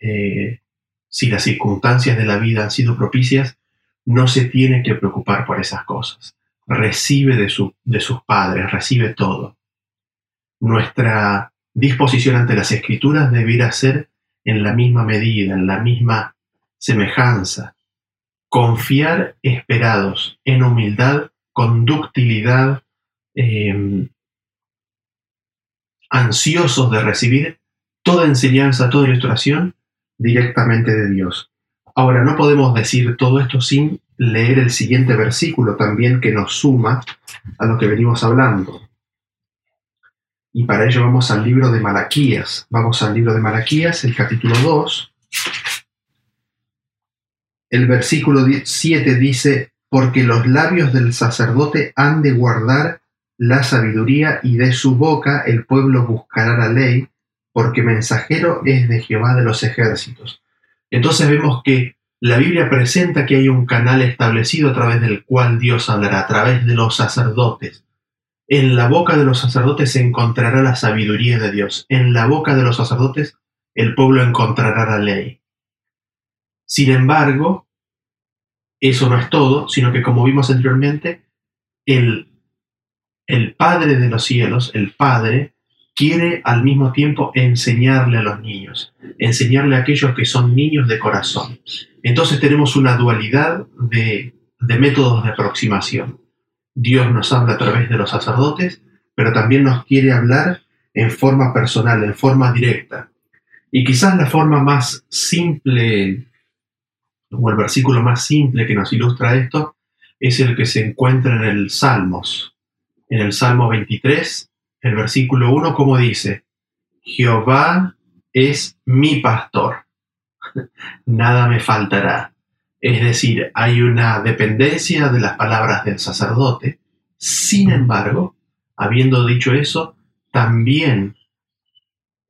eh, si las circunstancias de la vida han sido propicias, no se tiene que preocupar por esas cosas. Recibe de, su, de sus padres, recibe todo. Nuestra disposición ante las escrituras debiera ser en la misma medida, en la misma semejanza. Confiar esperados en humildad, con ductilidad, em, ansiosos de recibir toda enseñanza, toda ilustración directamente de Dios. Ahora, no podemos decir todo esto sin leer el siguiente versículo también que nos suma a lo que venimos hablando. Y para ello vamos al libro de Malaquías. Vamos al libro de Malaquías, el capítulo 2. El versículo 7 dice, porque los labios del sacerdote han de guardar la sabiduría y de su boca el pueblo buscará la ley, porque mensajero es de Jehová de los ejércitos. Entonces vemos que la Biblia presenta que hay un canal establecido a través del cual Dios hablará, a través de los sacerdotes. En la boca de los sacerdotes se encontrará la sabiduría de Dios. En la boca de los sacerdotes el pueblo encontrará la ley. Sin embargo, eso no es todo, sino que como vimos anteriormente, el, el Padre de los cielos, el Padre, quiere al mismo tiempo enseñarle a los niños, enseñarle a aquellos que son niños de corazón. Entonces tenemos una dualidad de, de métodos de aproximación. Dios nos habla a través de los sacerdotes, pero también nos quiere hablar en forma personal, en forma directa. Y quizás la forma más simple, o el versículo más simple que nos ilustra esto, es el que se encuentra en el Salmos. En el Salmo 23, el versículo 1, como dice, Jehová es mi pastor, nada me faltará. Es decir, hay una dependencia de las palabras del sacerdote. Sin embargo, habiendo dicho eso, también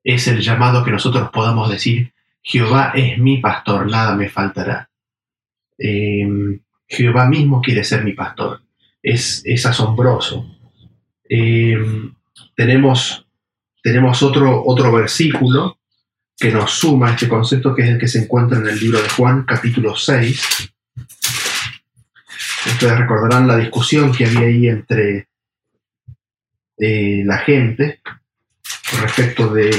es el llamado que nosotros podamos decir, Jehová es mi pastor, nada me faltará. Em, Jehová mismo quiere ser mi pastor. Es, es asombroso. Em, tenemos, tenemos otro, otro versículo que nos suma este concepto, que es el que se encuentra en el libro de Juan, capítulo 6. Ustedes recordarán la discusión que había ahí entre eh, la gente respecto de,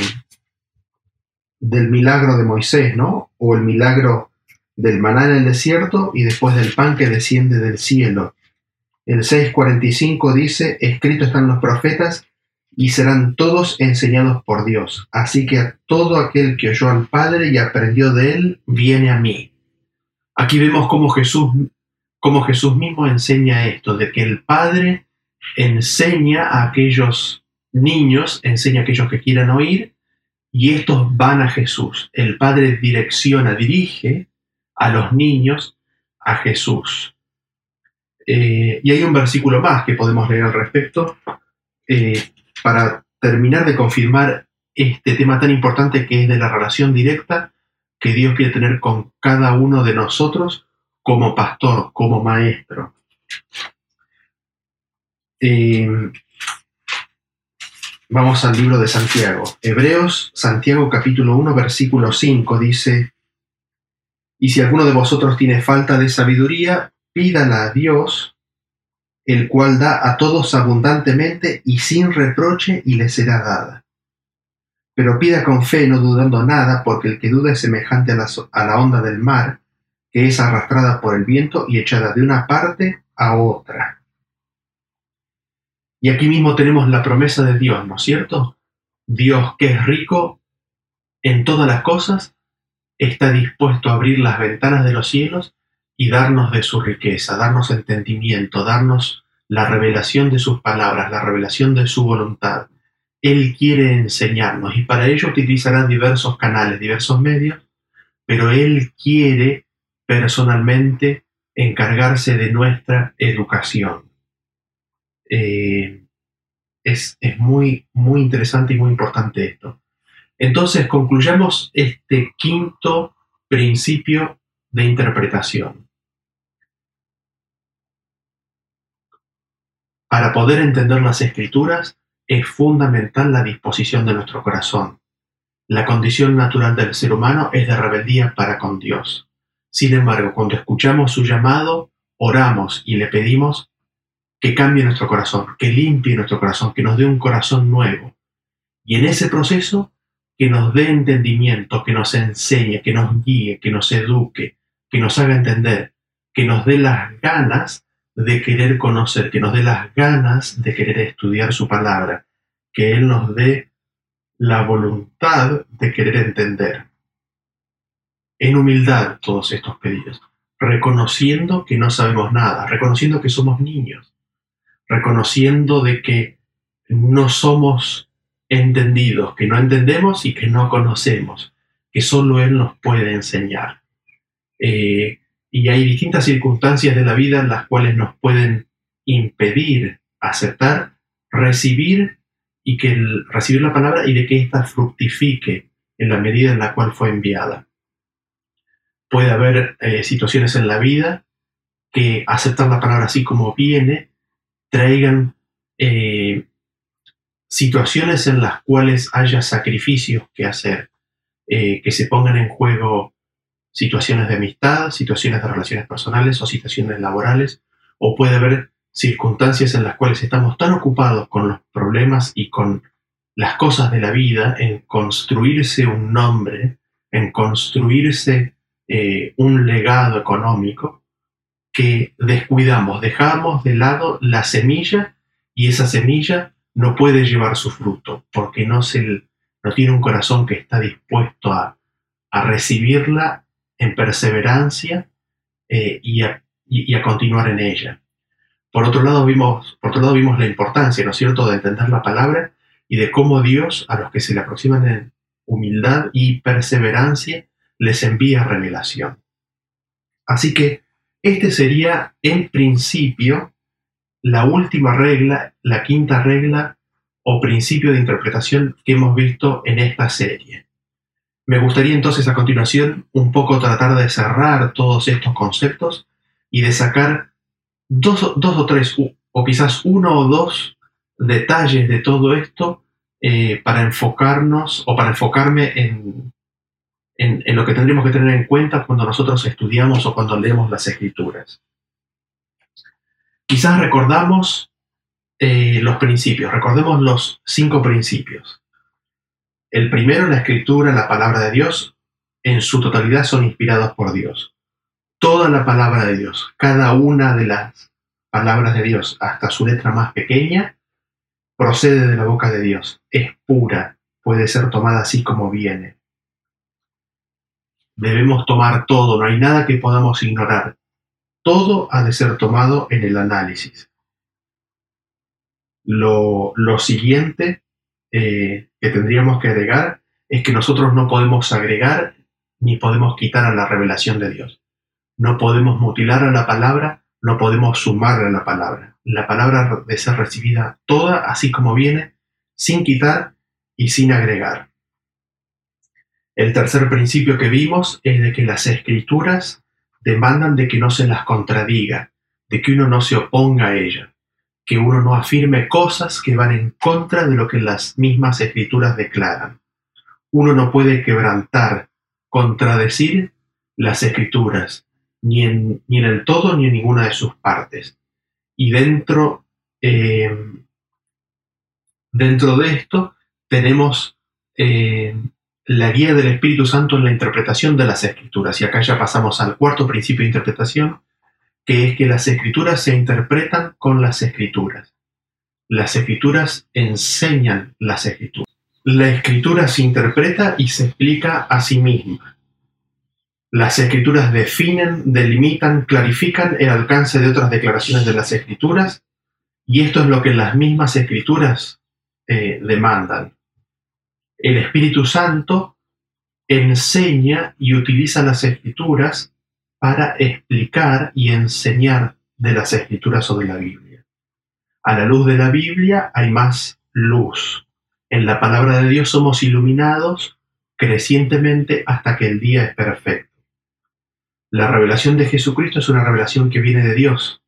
del milagro de Moisés, ¿no? O el milagro del maná en el desierto y después del pan que desciende del cielo. El 6.45 dice, escrito están los profetas y serán todos enseñados por Dios. Así que a todo aquel que oyó al Padre y aprendió de él, viene a mí. Aquí vemos cómo Jesús, cómo Jesús mismo enseña esto, de que el Padre enseña a aquellos niños, enseña a aquellos que quieran oír, y estos van a Jesús. El Padre direcciona, dirige a los niños a Jesús. Eh, y hay un versículo más que podemos leer al respecto eh, para terminar de confirmar este tema tan importante que es de la relación directa que Dios quiere tener con cada uno de nosotros como pastor, como maestro. Eh, vamos al libro de Santiago. Hebreos, Santiago capítulo 1, versículo 5 dice, y si alguno de vosotros tiene falta de sabiduría, pídala a Dios, el cual da a todos abundantemente y sin reproche y le será dada. Pero pida con fe, no dudando nada, porque el que duda es semejante a la, a la onda del mar, que es arrastrada por el viento y echada de una parte a otra. Y aquí mismo tenemos la promesa de Dios, ¿no es cierto? Dios que es rico en todas las cosas, está dispuesto a abrir las ventanas de los cielos y darnos de su riqueza, darnos entendimiento, darnos la revelación de sus palabras, la revelación de su voluntad. Él quiere enseñarnos y para ello utilizará diversos canales, diversos medios, pero Él quiere personalmente encargarse de nuestra educación. Eh, es, muy, muy interesante y muy importante esto. Entonces, concluyamos este quinto principio de interpretación. Para poder entender las escrituras es fundamental la disposición de nuestro corazón. La condición natural del ser humano es de rebeldía para con Dios. Sin embargo, cuando escuchamos su llamado, oramos y le pedimos que cambie nuestro corazón, que limpie nuestro corazón, que nos dé un corazón nuevo. Y en ese proceso, que nos dé entendimiento, que nos enseñe, que nos guíe, que nos eduque, que nos haga entender, que nos dé las ganas de querer conocer, que nos dé las ganas de querer estudiar su palabra, que Él nos dé la voluntad de querer entender. En humildad todos estos pedidos, reconociendo que no sabemos nada, reconociendo que somos niños, reconociendo de que no somos entendidos, que no entendemos y que no conocemos, que solo Él nos puede enseñar. Eh, y hay distintas circunstancias de la vida en las cuales nos pueden impedir aceptar, recibir y que recibir la palabra y de que ésta fructifique en la medida en la cual fue enviada. Puede haber eh, situaciones en la vida que aceptar la palabra así como viene traigan eh, situaciones en las cuales haya sacrificios que hacer, eh, que se pongan en juego situaciones de amistad, situaciones de relaciones personales o situaciones laborales, o puede haber circunstancias en las cuales estamos tan ocupados con los problemas y con las cosas de la vida, en construirse un nombre, en construirse eh, un legado económico, que descuidamos, dejamos de lado la semilla y esa semilla no puede llevar su fruto porque no, no tiene un corazón que está dispuesto a, recibirla en perseverancia eh, y, a, continuar en ella. Por otro, lado vimos, por otro lado vimos la importancia, ¿no es cierto?, de entender la palabra y de cómo Dios a los que se le aproximan en humildad y perseverancia les envía revelación. Así que este sería en principio la última regla, la quinta regla o principio de interpretación que hemos visto en esta serie. Me gustaría entonces a continuación un poco tratar de cerrar todos estos conceptos y de sacar dos, o tres, o quizás uno o dos detalles de todo esto eh, para enfocarnos o para enfocarme en, en, lo que tendríamos que tener en cuenta cuando nosotros estudiamos o cuando leemos las escrituras. Quizás recordamos eh, los principios, recordemos los cinco principios. El primero, la escritura, la palabra de Dios, en su totalidad son inspirados por Dios. Toda la palabra de Dios, cada una de las palabras de Dios, hasta su letra más pequeña, procede de la boca de Dios. Es pura, puede ser tomada así como viene debemos tomar todo, no hay nada que podamos ignorar. Todo ha de ser tomado en el análisis. Lo, siguiente eh, que tendríamos que agregar es que nosotros no podemos agregar ni podemos quitar a la revelación de Dios. No podemos mutilar a la palabra, no podemos sumarle a la palabra. La palabra de ser recibida toda así como viene, sin quitar y sin agregar. El tercer principio que vimos es de que las escrituras demandan de que no se las contradiga, de que uno no se oponga a ella, que uno no afirme cosas que van en contra de lo que las mismas escrituras declaran. Uno no puede quebrantar, contradecir las escrituras, ni en, ni en el todo ni en ninguna de sus partes. Y dentro, eh, dentro de esto tenemos eh, la guía del Espíritu Santo en la interpretación de las escrituras. Y acá ya pasamos al cuarto principio de interpretación, que es que las escrituras se interpretan con las escrituras. Las escrituras enseñan las escrituras. La escritura se interpreta y se explica a sí misma. Las escrituras definen, delimitan, clarifican el alcance de otras declaraciones de las escrituras y esto es lo que las mismas escrituras eh, demandan el Espíritu Santo enseña y utiliza las escrituras para explicar y enseñar de las escrituras de la Biblia. A la luz de la Biblia hay más luz. En la palabra de Dios somos iluminados crecientemente hasta que el día es perfecto. La revelación de Jesucristo es una revelación que viene de Dios.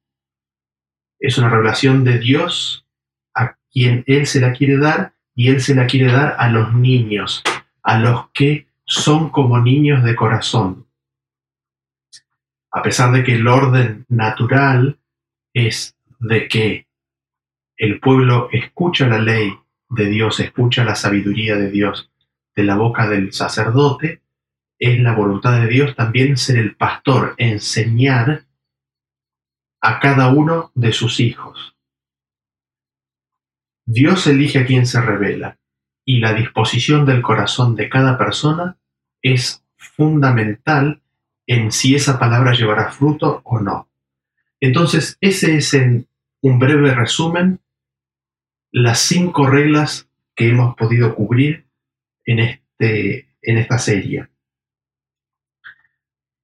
Es una revelación de Dios a quien Él se la quiere dar y Él se la quiere dar a los niños, a los que son como niños de corazón. A pesar de que el orden natural es de que el pueblo escucha la ley de Dios, escucha la sabiduría de Dios de la boca del sacerdote, es la voluntad de Dios también ser el pastor, enseñar a cada uno de sus hijos. Dios elige a quien se revela, y la disposición del corazón de cada persona es fundamental en si esa palabra llevará fruto o no. Entonces, ese es en un breve resumen las cinco reglas que hemos podido cubrir en, este, en esta serie.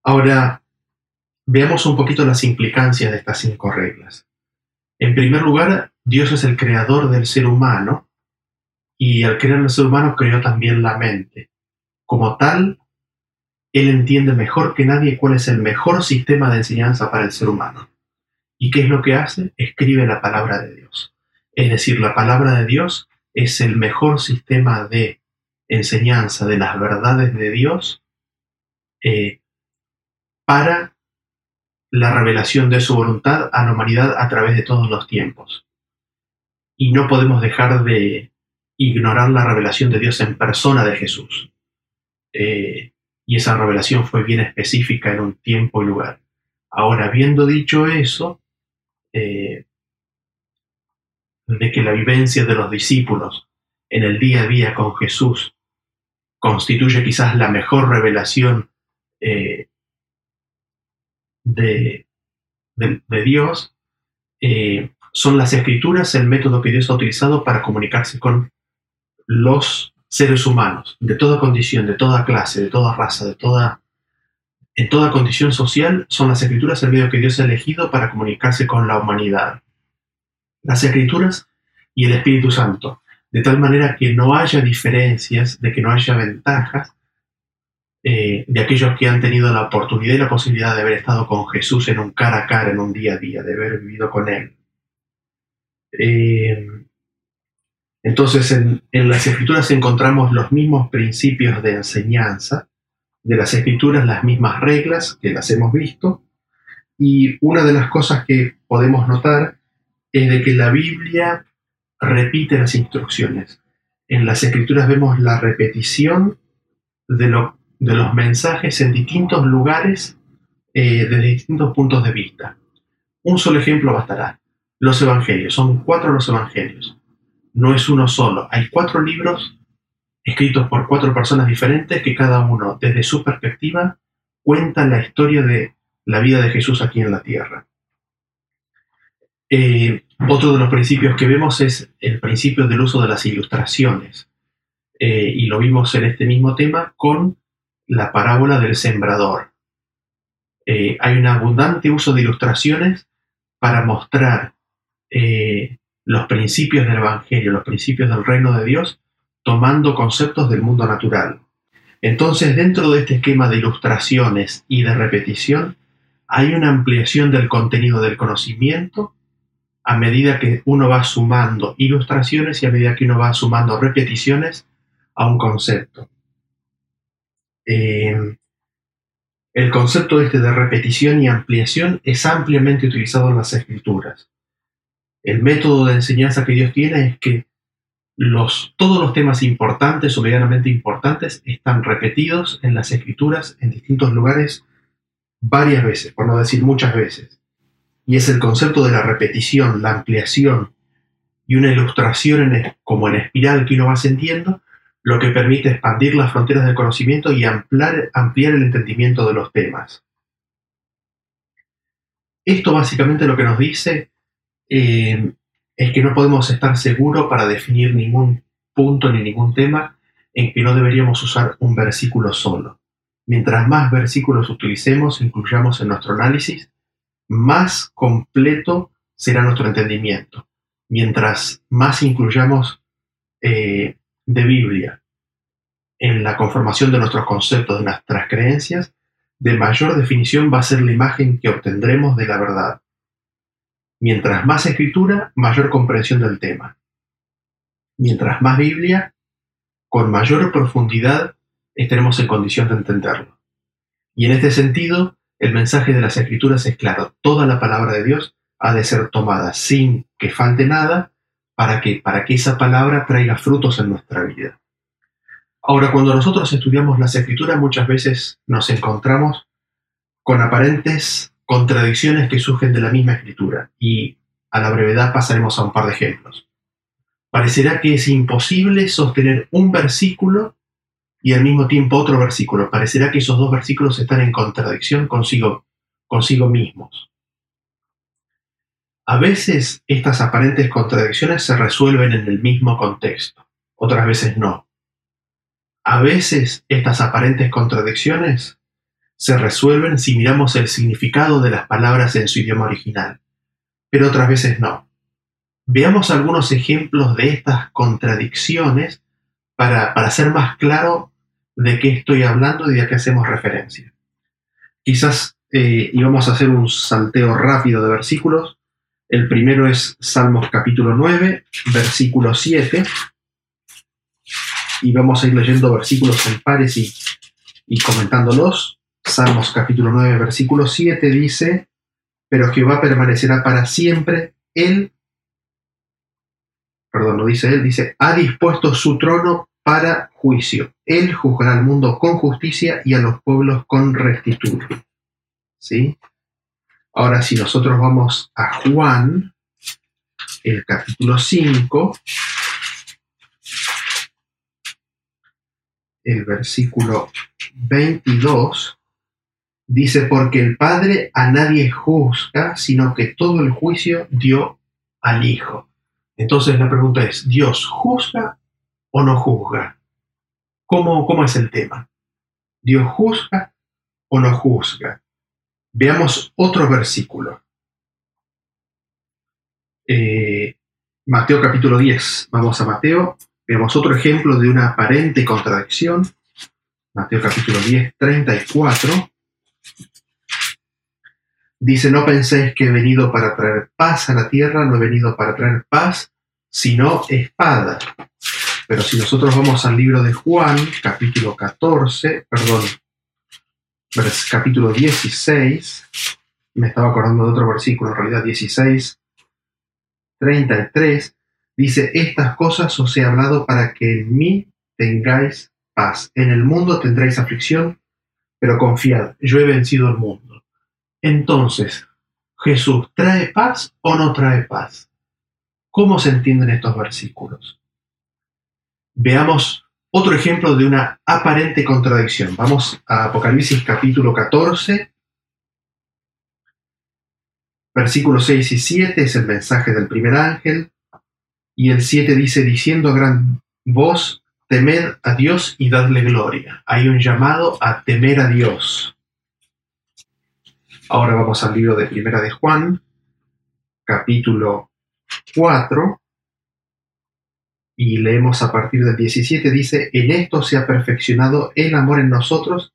Ahora, veamos un poquito las implicancias de estas cinco reglas. En primer lugar, Dios es el creador del ser humano y al crear el ser humano creó también la mente. Como tal, Él entiende mejor que nadie cuál es el mejor sistema de enseñanza para el ser humano. ¿Y qué es lo que hace? Escribe la palabra de Dios. Es decir, la palabra de Dios es el mejor sistema de enseñanza de las verdades de Dios eh, para la revelación de su voluntad a la humanidad a través de todos los tiempos. Y no podemos dejar de ignorar la revelación de Dios en persona de Jesús. Eh, y esa revelación fue bien específica en un tiempo y lugar. Ahora, habiendo dicho eso, eh, de que la vivencia de los discípulos en el día a día con Jesús constituye quizás la mejor revelación eh, de, Dios, eh, son las escrituras el método que Dios ha utilizado para comunicarse con los seres humanos, de toda condición, de toda clase, de toda raza, de toda, en toda condición social, son las escrituras el medio que Dios ha elegido para comunicarse con la humanidad. Las escrituras y el Espíritu Santo de tal manera que no haya diferencias, de que no haya ventajas eh, de aquellos que han tenido la oportunidad y la posibilidad de haber estado con Jesús en un cara a cara, en un día a día, de haber vivido con Él. Eh, entonces, en, las escrituras encontramos los mismos principios de enseñanza, de las escrituras las mismas reglas que las hemos visto, y una de las cosas que podemos notar es de que la Biblia repite las instrucciones. En las escrituras vemos la repetición de, los mensajes en distintos lugares eh, desde distintos puntos de vista. Un solo ejemplo bastará. Los evangelios. Son cuatro los evangelios. No es uno solo. Hay cuatro libros escritos por cuatro personas diferentes que cada uno, desde su perspectiva, cuenta la historia de la vida de Jesús aquí en la tierra. Eh, otro de los principios que vemos es el principio del uso de las ilustraciones. Eh, y lo vimos en este mismo tema con la parábola del sembrador. Eh, hay un abundante uso de ilustraciones para mostrar los principios del Evangelio, los principios del reino de Dios, tomando conceptos del mundo natural. Entonces, dentro de este esquema de ilustraciones y de repetición, hay una ampliación del contenido del conocimiento a medida que uno va sumando ilustraciones y a medida que uno va sumando repeticiones a un concepto. Eh, el concepto este de repetición y ampliación es ampliamente utilizado en las escrituras. El método de enseñanza que Dios tiene es que los, todos los temas importantes o medianamente importantes están repetidos en las escrituras en distintos lugares varias veces, por no decir muchas veces y es el concepto de la repetición, la ampliación y una ilustración en como en espiral que uno va sintiendo, lo que permite expandir las fronteras del conocimiento y ampliar, ampliar el entendimiento de los temas. Esto básicamente lo que nos dice eh, es que no podemos estar seguros para definir ningún punto ni ningún tema en que no deberíamos usar un versículo solo. Mientras más versículos utilicemos, incluyamos en nuestro análisis, más completo será nuestro entendimiento. Mientras más incluyamos eh, de Biblia en la conformación de nuestros conceptos, de nuestras creencias, de mayor definición va a ser la imagen que obtendremos de la verdad. Mientras más escritura, mayor comprensión del tema. Mientras más Biblia, con mayor profundidad estaremos en condición de entenderlo. Y en este sentido, el mensaje de las escrituras es claro, toda la palabra de Dios ha de ser tomada sin que falte nada para que, para que esa palabra traiga frutos en nuestra vida. Ahora, cuando nosotros estudiamos las escrituras, muchas veces nos encontramos con aparentes contradicciones que surgen de la misma escritura y a la brevedad pasaremos a un par de ejemplos. Parecerá que es imposible sostener un versículo y al mismo tiempo otro versículo. Parecerá que esos dos versículos están en contradicción consigo, consigo mismos. A veces estas aparentes contradicciones se resuelven en el mismo contexto, otras veces no. A veces estas aparentes contradicciones se resuelven si miramos el significado de las palabras en su idioma original, pero otras veces no. Veamos algunos ejemplos de estas contradicciones para, para ser más claro de qué estoy hablando y de qué hacemos referencia. Quizás eh, íbamos a hacer un salteo rápido de versículos. El primero es Salmos capítulo 9, versículo 7. Y vamos a ir leyendo versículos en pares y, y comentándolos. Salmos capítulo 9, versículo 7 dice, pero Jehová permanecerá para siempre, él, perdón, no dice él, dice, ha dispuesto su trono para juicio. Él juzgará al mundo con justicia y a los pueblos con rectitud. ¿Sí? Ahora, si nosotros vamos a Juan, el capítulo 5, el versículo 22, dice, porque el Padre a nadie juzga, sino que todo el juicio dio al Hijo. Entonces la pregunta es, ¿Dios juzga o no juzga? ¿Cómo, cómo es el tema? ¿Dios juzga o no juzga? Veamos otro versículo. Eh, Mateo capítulo 10. Vamos a Mateo. Veamos otro ejemplo de una aparente contradicción. Mateo capítulo 10, 34. Dice, no penséis que he venido para traer paz a la tierra, no he venido para traer paz, sino espada. Pero si nosotros vamos al libro de Juan, capítulo 14, perdón, capítulo 16, me estaba acordando de otro versículo, en realidad 16, 33, dice, estas cosas os he hablado para que en mí tengáis paz. En el mundo tendréis aflicción, pero confiad, yo he vencido el mundo. Entonces, ¿Jesús trae paz o no trae paz? ¿Cómo se entienden estos versículos? Veamos otro ejemplo de una aparente contradicción. Vamos a Apocalipsis capítulo 14, versículos 6 y 7 es el mensaje del primer ángel, y el 7 dice, diciendo a gran voz, temed a Dios y dadle gloria. Hay un llamado a temer a Dios. Ahora vamos al libro de Primera de Juan, capítulo 4, y leemos a partir del 17, dice, en esto se ha perfeccionado el amor en nosotros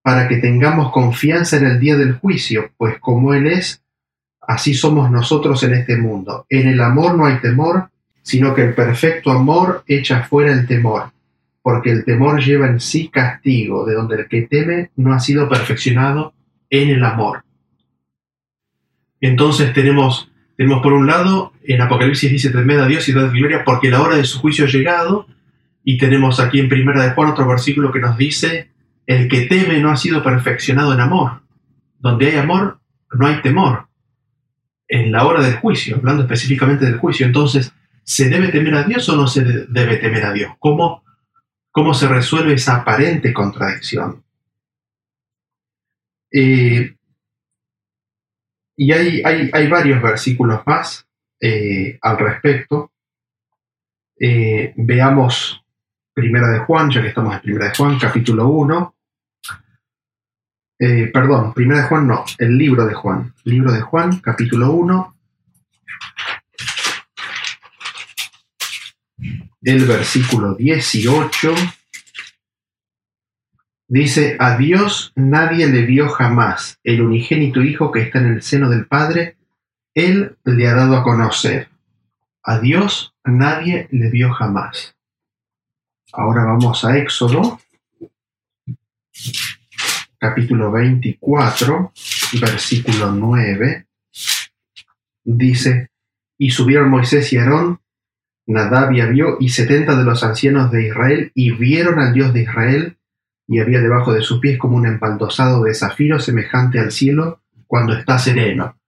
para que tengamos confianza en el día del juicio, pues como Él es, así somos nosotros en este mundo. En el amor no hay temor, sino que el perfecto amor echa fuera el temor, porque el temor lleva en sí castigo, de donde el que teme no ha sido perfeccionado en el amor. Entonces tenemos tenemos por un lado, en Apocalipsis dice, temed a Dios y dad gloria porque la hora de su juicio ha llegado. Y tenemos aquí en Primera de Juan otro versículo que nos dice, el que teme no ha sido perfeccionado en amor. Donde hay amor, no hay temor. En la hora del juicio, hablando específicamente del juicio. Entonces, ¿se debe temer a Dios o no se debe temer a Dios? ¿Cómo, cómo se resuelve esa aparente contradicción? Eh, y hay, hay, varios versículos más eh, al respecto. Eh, veamos Primera de Juan, ya que estamos en Primera de Juan, capítulo 1. Eh, perdón, Primera de Juan no, el libro de Juan. Libro de Juan, capítulo 1. El versículo 18 Dice, a Dios nadie le vio jamás, el unigénito Hijo que está en el seno del Padre, Él le ha dado a conocer. A Dios nadie le vio jamás. Ahora vamos a Éxodo, capítulo 24, versículo 9. Dice, y subieron Moisés y Aarón, Nadab y y setenta de los ancianos de Israel, y vieron al Dios de Israel, y había debajo de sus pies como un empaldosado de zafiro semejante al cielo cuando está sereno.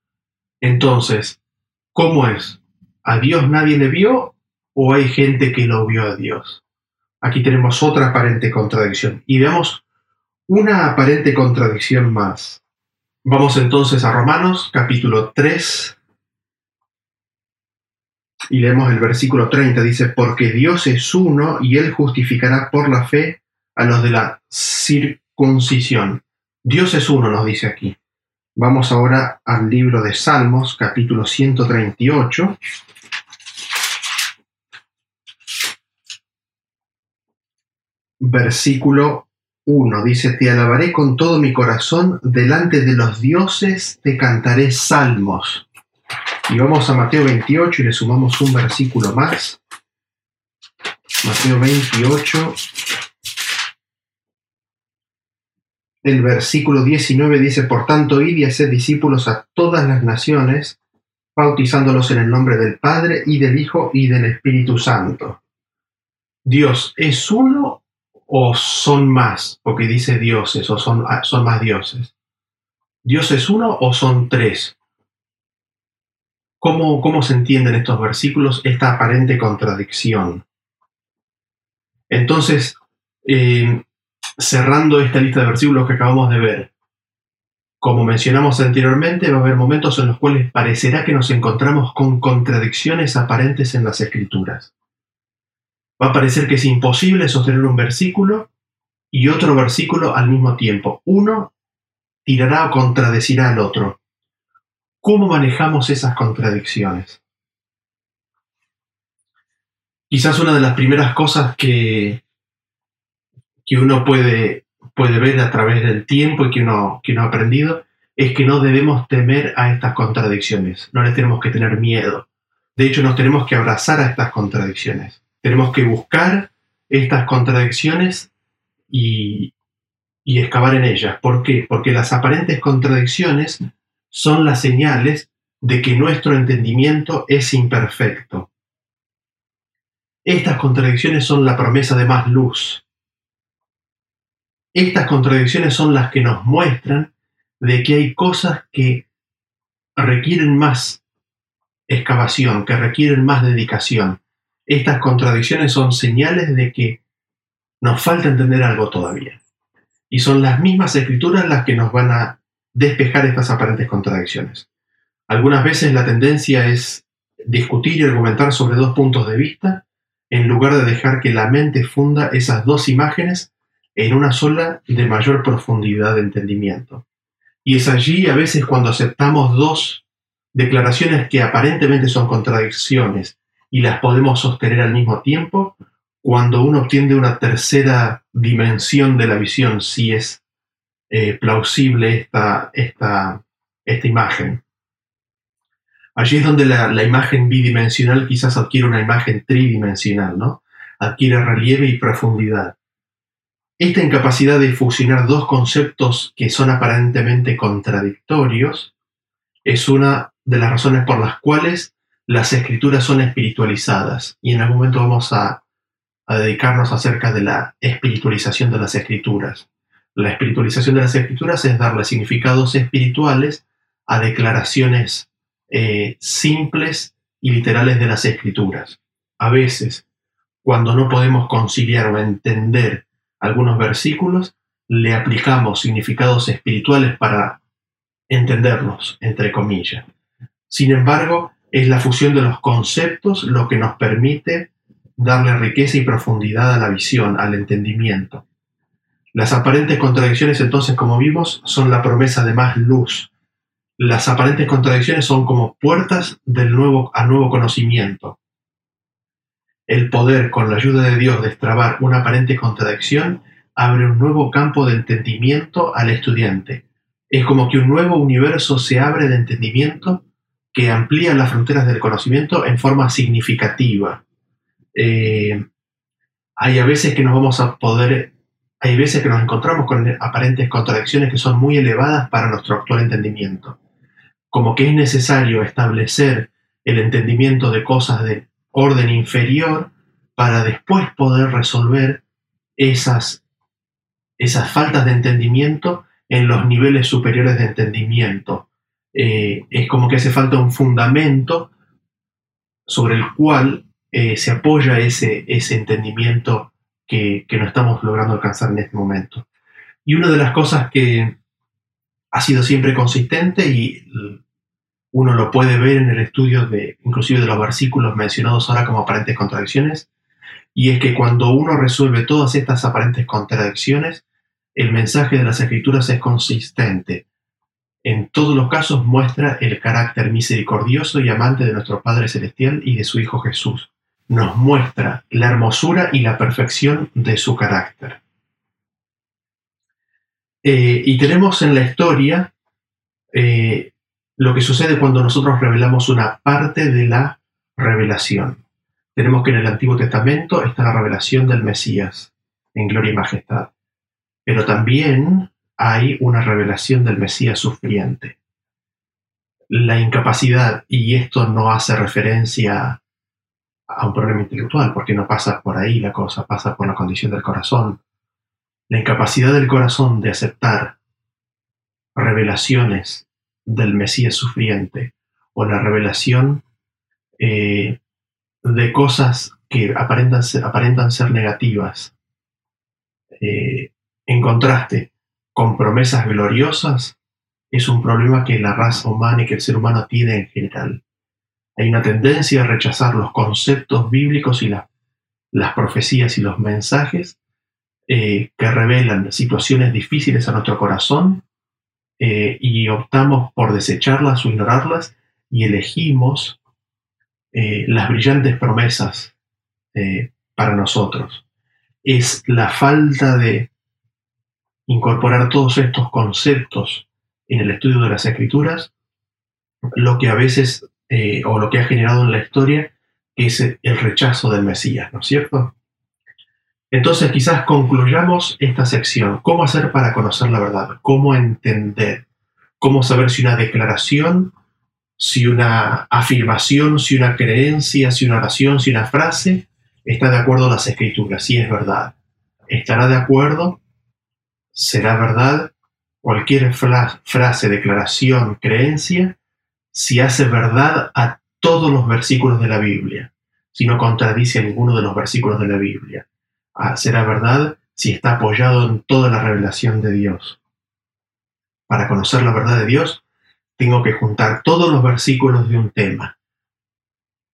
Entonces, ¿cómo es? ¿A Dios nadie le vio o hay gente que lo vio a Dios? Aquí tenemos otra aparente contradicción y veamos una aparente contradicción más. Vamos entonces a Romanos capítulo 3 y leemos el versículo 30. Dice, porque Dios es uno y él justificará por la fe a los de la circuncisión. Dios es uno, nos dice aquí. Vamos ahora al libro de Salmos, capítulo 138. Versículo 1 dice, Te alabaré con todo mi corazón, delante de los dioses te cantaré salmos. Y vamos a Mateo 28 y le sumamos un versículo más. Mateo 28, el versículo 19 dice, por tanto, id y haced discípulos a todas las naciones, bautizándolos en el nombre del Padre y del Hijo y del Espíritu Santo. ¿Dios es uno o son más? Porque dice dioses o son, ah, son más dioses. ¿Dios es uno o son tres? ¿Cómo, ¿Cómo se entienden estos versículos esta aparente contradicción? Entonces, eh, cerrando esta lista de versículos que acabamos de ver, como mencionamos anteriormente, va a haber momentos en los cuales parecerá que nos encontramos con contradicciones aparentes en las escrituras. Va a parecer que es imposible sostener un versículo y otro versículo al mismo tiempo. Uno tirará o contradecirá al otro. ¿Cómo manejamos esas contradicciones? Quizás una de las primeras cosas que, que uno puede puede ver a través del tiempo y que uno, que ha aprendido, es que no debemos temer a estas contradicciones, no les tenemos que tener miedo. De hecho, nos tenemos que abrazar a estas contradicciones. Tenemos que buscar estas contradicciones y, y excavar en ellas. ¿Por qué? Porque las aparentes contradicciones son las señales de que nuestro entendimiento es imperfecto. Estas contradicciones son la promesa de más luz, estas contradicciones son las que nos muestran de que hay cosas que requieren más excavación, que requieren más dedicación. Estas contradicciones son señales de que nos falta entender algo todavía. Y son las mismas escrituras las que nos van a despejar estas aparentes contradicciones. Algunas veces la tendencia es discutir y argumentar sobre dos puntos de vista en lugar de dejar que la mente funda esas dos imágenes en una sola de mayor profundidad de entendimiento. Y es allí a veces cuando aceptamos dos declaraciones que aparentemente son contradicciones y las podemos sostener al mismo tiempo, cuando uno obtiene una tercera dimensión de la visión, si es eh, plausible esta, esta, esta imagen. Allí es donde la, la, imagen bidimensional quizás adquiere una imagen tridimensional, ¿no? Adquiere relieve y profundidad. Esta incapacidad de fusionar dos conceptos que son aparentemente contradictorios es una de las razones por las cuales las escrituras son espiritualizadas y en algún momento vamos a, dedicarnos acerca de la espiritualización de las escrituras. La espiritualización de las escrituras es darle significados espirituales a declaraciones eh, simples y literales de las escrituras. A veces, cuando no podemos conciliar o entender algunos versículos, le aplicamos significados espirituales para entenderlos, entre comillas. Sin embargo, es la fusión de los conceptos lo que nos permite darle riqueza y profundidad a la visión, al entendimiento. Las aparentes contradicciones entonces, como vimos, son la promesa de más luz. Las aparentes contradicciones son como puertas del nuevo, al nuevo conocimiento el poder, con la ayuda de Dios, destrabar una aparente contradicción, abre un nuevo campo de entendimiento al estudiante. Es como que un nuevo universo se abre de entendimiento que amplía las fronteras del conocimiento en forma significativa. Eh, hay a veces que nos vamos a poder, hay veces que nos encontramos con aparentes contradicciones que son muy elevadas para nuestro actual entendimiento. Como que es necesario establecer el entendimiento de cosas de orden inferior para después poder resolver esas, esas faltas de entendimiento en los niveles superiores de entendimiento. Eh, es como que hace falta un fundamento sobre el cual eh, se apoya ese, ese entendimiento que, que no estamos logrando alcanzar en este momento. Y una de las cosas que ha sido siempre consistente y uno lo puede ver en el estudio de, inclusive de los versículos mencionados ahora como aparentes contradicciones, y es que cuando uno resuelve todas estas aparentes contradicciones, el mensaje de las escrituras es consistente. En todos los casos muestra el carácter misericordioso y amante de nuestro Padre Celestial y de su Hijo Jesús. Nos muestra la hermosura y la perfección de su carácter. Eh, y tenemos en la historia eh, lo que sucede cuando nosotros revelamos una parte de la revelación. Tenemos que en el Antiguo Testamento está la revelación del Mesías en gloria y majestad. Pero también hay una revelación del Mesías sufriente. La incapacidad, y esto no hace referencia a un problema intelectual, porque no pasa por ahí la cosa, pasa por la condición del corazón. La incapacidad del corazón de aceptar revelaciones del Mesías sufriente o la revelación eh, de cosas que aparentan ser, negativas, eh, en contraste con promesas gloriosas, es un problema que la raza humana y que el ser humano tiene en general. Hay una tendencia a rechazar los conceptos bíblicos y las profecías y los mensajes eh, que revelan situaciones difíciles a nuestro corazón eh, y optamos por desecharlas o ignorarlas y elegimos eh, las brillantes promesas para nosotros. Es la falta de incorporar todos estos conceptos en el estudio de las escrituras lo que a veces eh, o lo que ha generado en la historia, que es el rechazo del Mesías, ¿no es cierto? Entonces quizás concluyamos esta sección. ¿Cómo hacer para conocer la verdad? ¿Cómo entender? ¿Cómo saber si una declaración, si una afirmación, si una creencia, si una oración, si una frase está de acuerdo a las escrituras, si es verdad? ¿Estará de acuerdo? ¿Será verdad? Cualquier frase, declaración, creencia si hace verdad a todos los versículos de la Biblia, si no contradice a ninguno de los versículos de la Biblia. Será verdad si está apoyado en toda la revelación de Dios. Para conocer la verdad de Dios, tengo que juntar todos los versículos de un tema.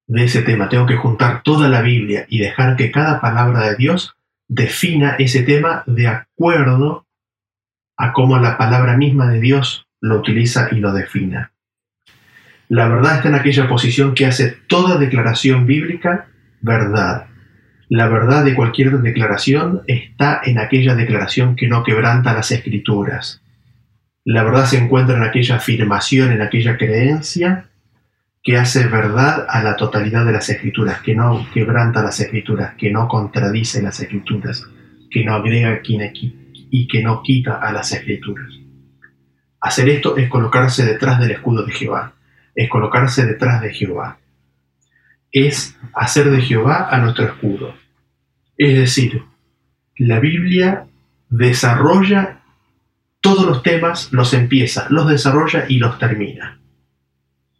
De ese tema tengo que juntar toda la Biblia y dejar que cada palabra de Dios defina ese tema de acuerdo a cómo la palabra misma de Dios lo utiliza y lo defina. La verdad está en aquella posición que hace toda declaración bíblica verdad. La verdad de cualquier declaración está en aquella declaración que no quebranta las escrituras. La verdad se encuentra en aquella afirmación, en aquella creencia que hace verdad a la totalidad de las escrituras, que no quebranta las escrituras, que no contradice las escrituras, que no agrega y que no quita a las escrituras. Hacer esto es colocarse detrás del escudo de Jehová es colocarse detrás de Jehová. Es hacer de Jehová a nuestro escudo. Es decir, la Biblia desarrolla todos los temas, los empieza, los desarrolla y los termina.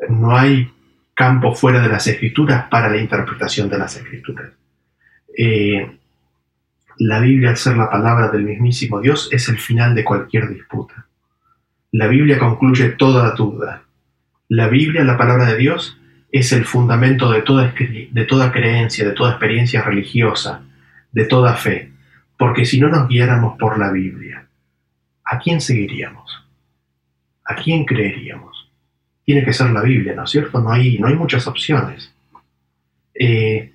No hay campo fuera de las escrituras para la interpretación de las escrituras. Eh, la Biblia, al ser la palabra del mismísimo Dios, es el final de cualquier disputa. La Biblia concluye toda duda. La Biblia, la palabra de Dios, es el fundamento de toda, de toda creencia, de toda experiencia religiosa, de toda fe, porque si no nos guiáramos por la Biblia, ¿a quién seguiríamos? ¿A quién creeríamos? Tiene que ser la Biblia, ¿no es cierto? No hay, no hay muchas opciones. Eh,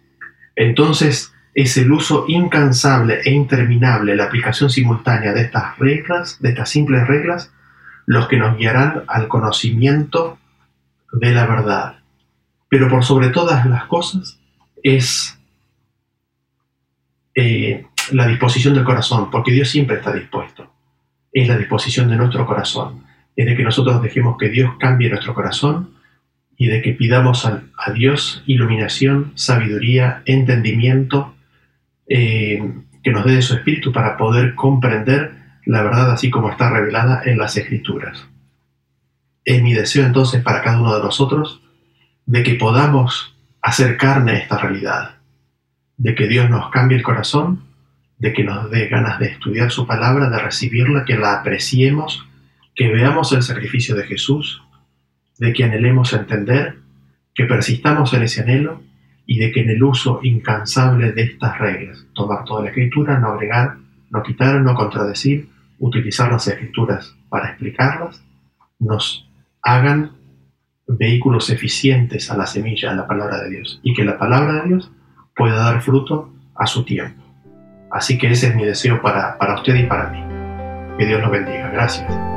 entonces, es el uso incansable e interminable, la aplicación simultánea de estas reglas, de estas simples reglas, los que nos guiarán al conocimiento de la verdad. Pero por sobre todas las cosas es eh, la disposición del corazón, porque Dios siempre está dispuesto. Es la disposición de nuestro corazón. Es de que nosotros dejemos que Dios cambie nuestro corazón y de que pidamos a, Dios iluminación, sabiduría, entendimiento, eh, que nos dé de su espíritu para poder comprender la verdad así como está revelada en las escrituras. Es mi deseo entonces para cada uno de nosotros de que podamos hacer carne esta realidad, de que Dios nos cambie el corazón, de que nos dé ganas de estudiar su palabra, de recibirla, que la apreciemos, que veamos el sacrificio de Jesús, de que anhelemos entender, que persistamos en ese anhelo y de que en el uso incansable de estas reglas, tomar toda la escritura, no agregar, no quitar, no contradecir, utilizar las escrituras para explicarlas, nos hagan vehículos eficientes a la semilla, a la palabra de Dios, y que la palabra de Dios pueda dar fruto a su tiempo. Así que ese es mi deseo para, para usted y para mí. Que Dios lo bendiga. Gracias.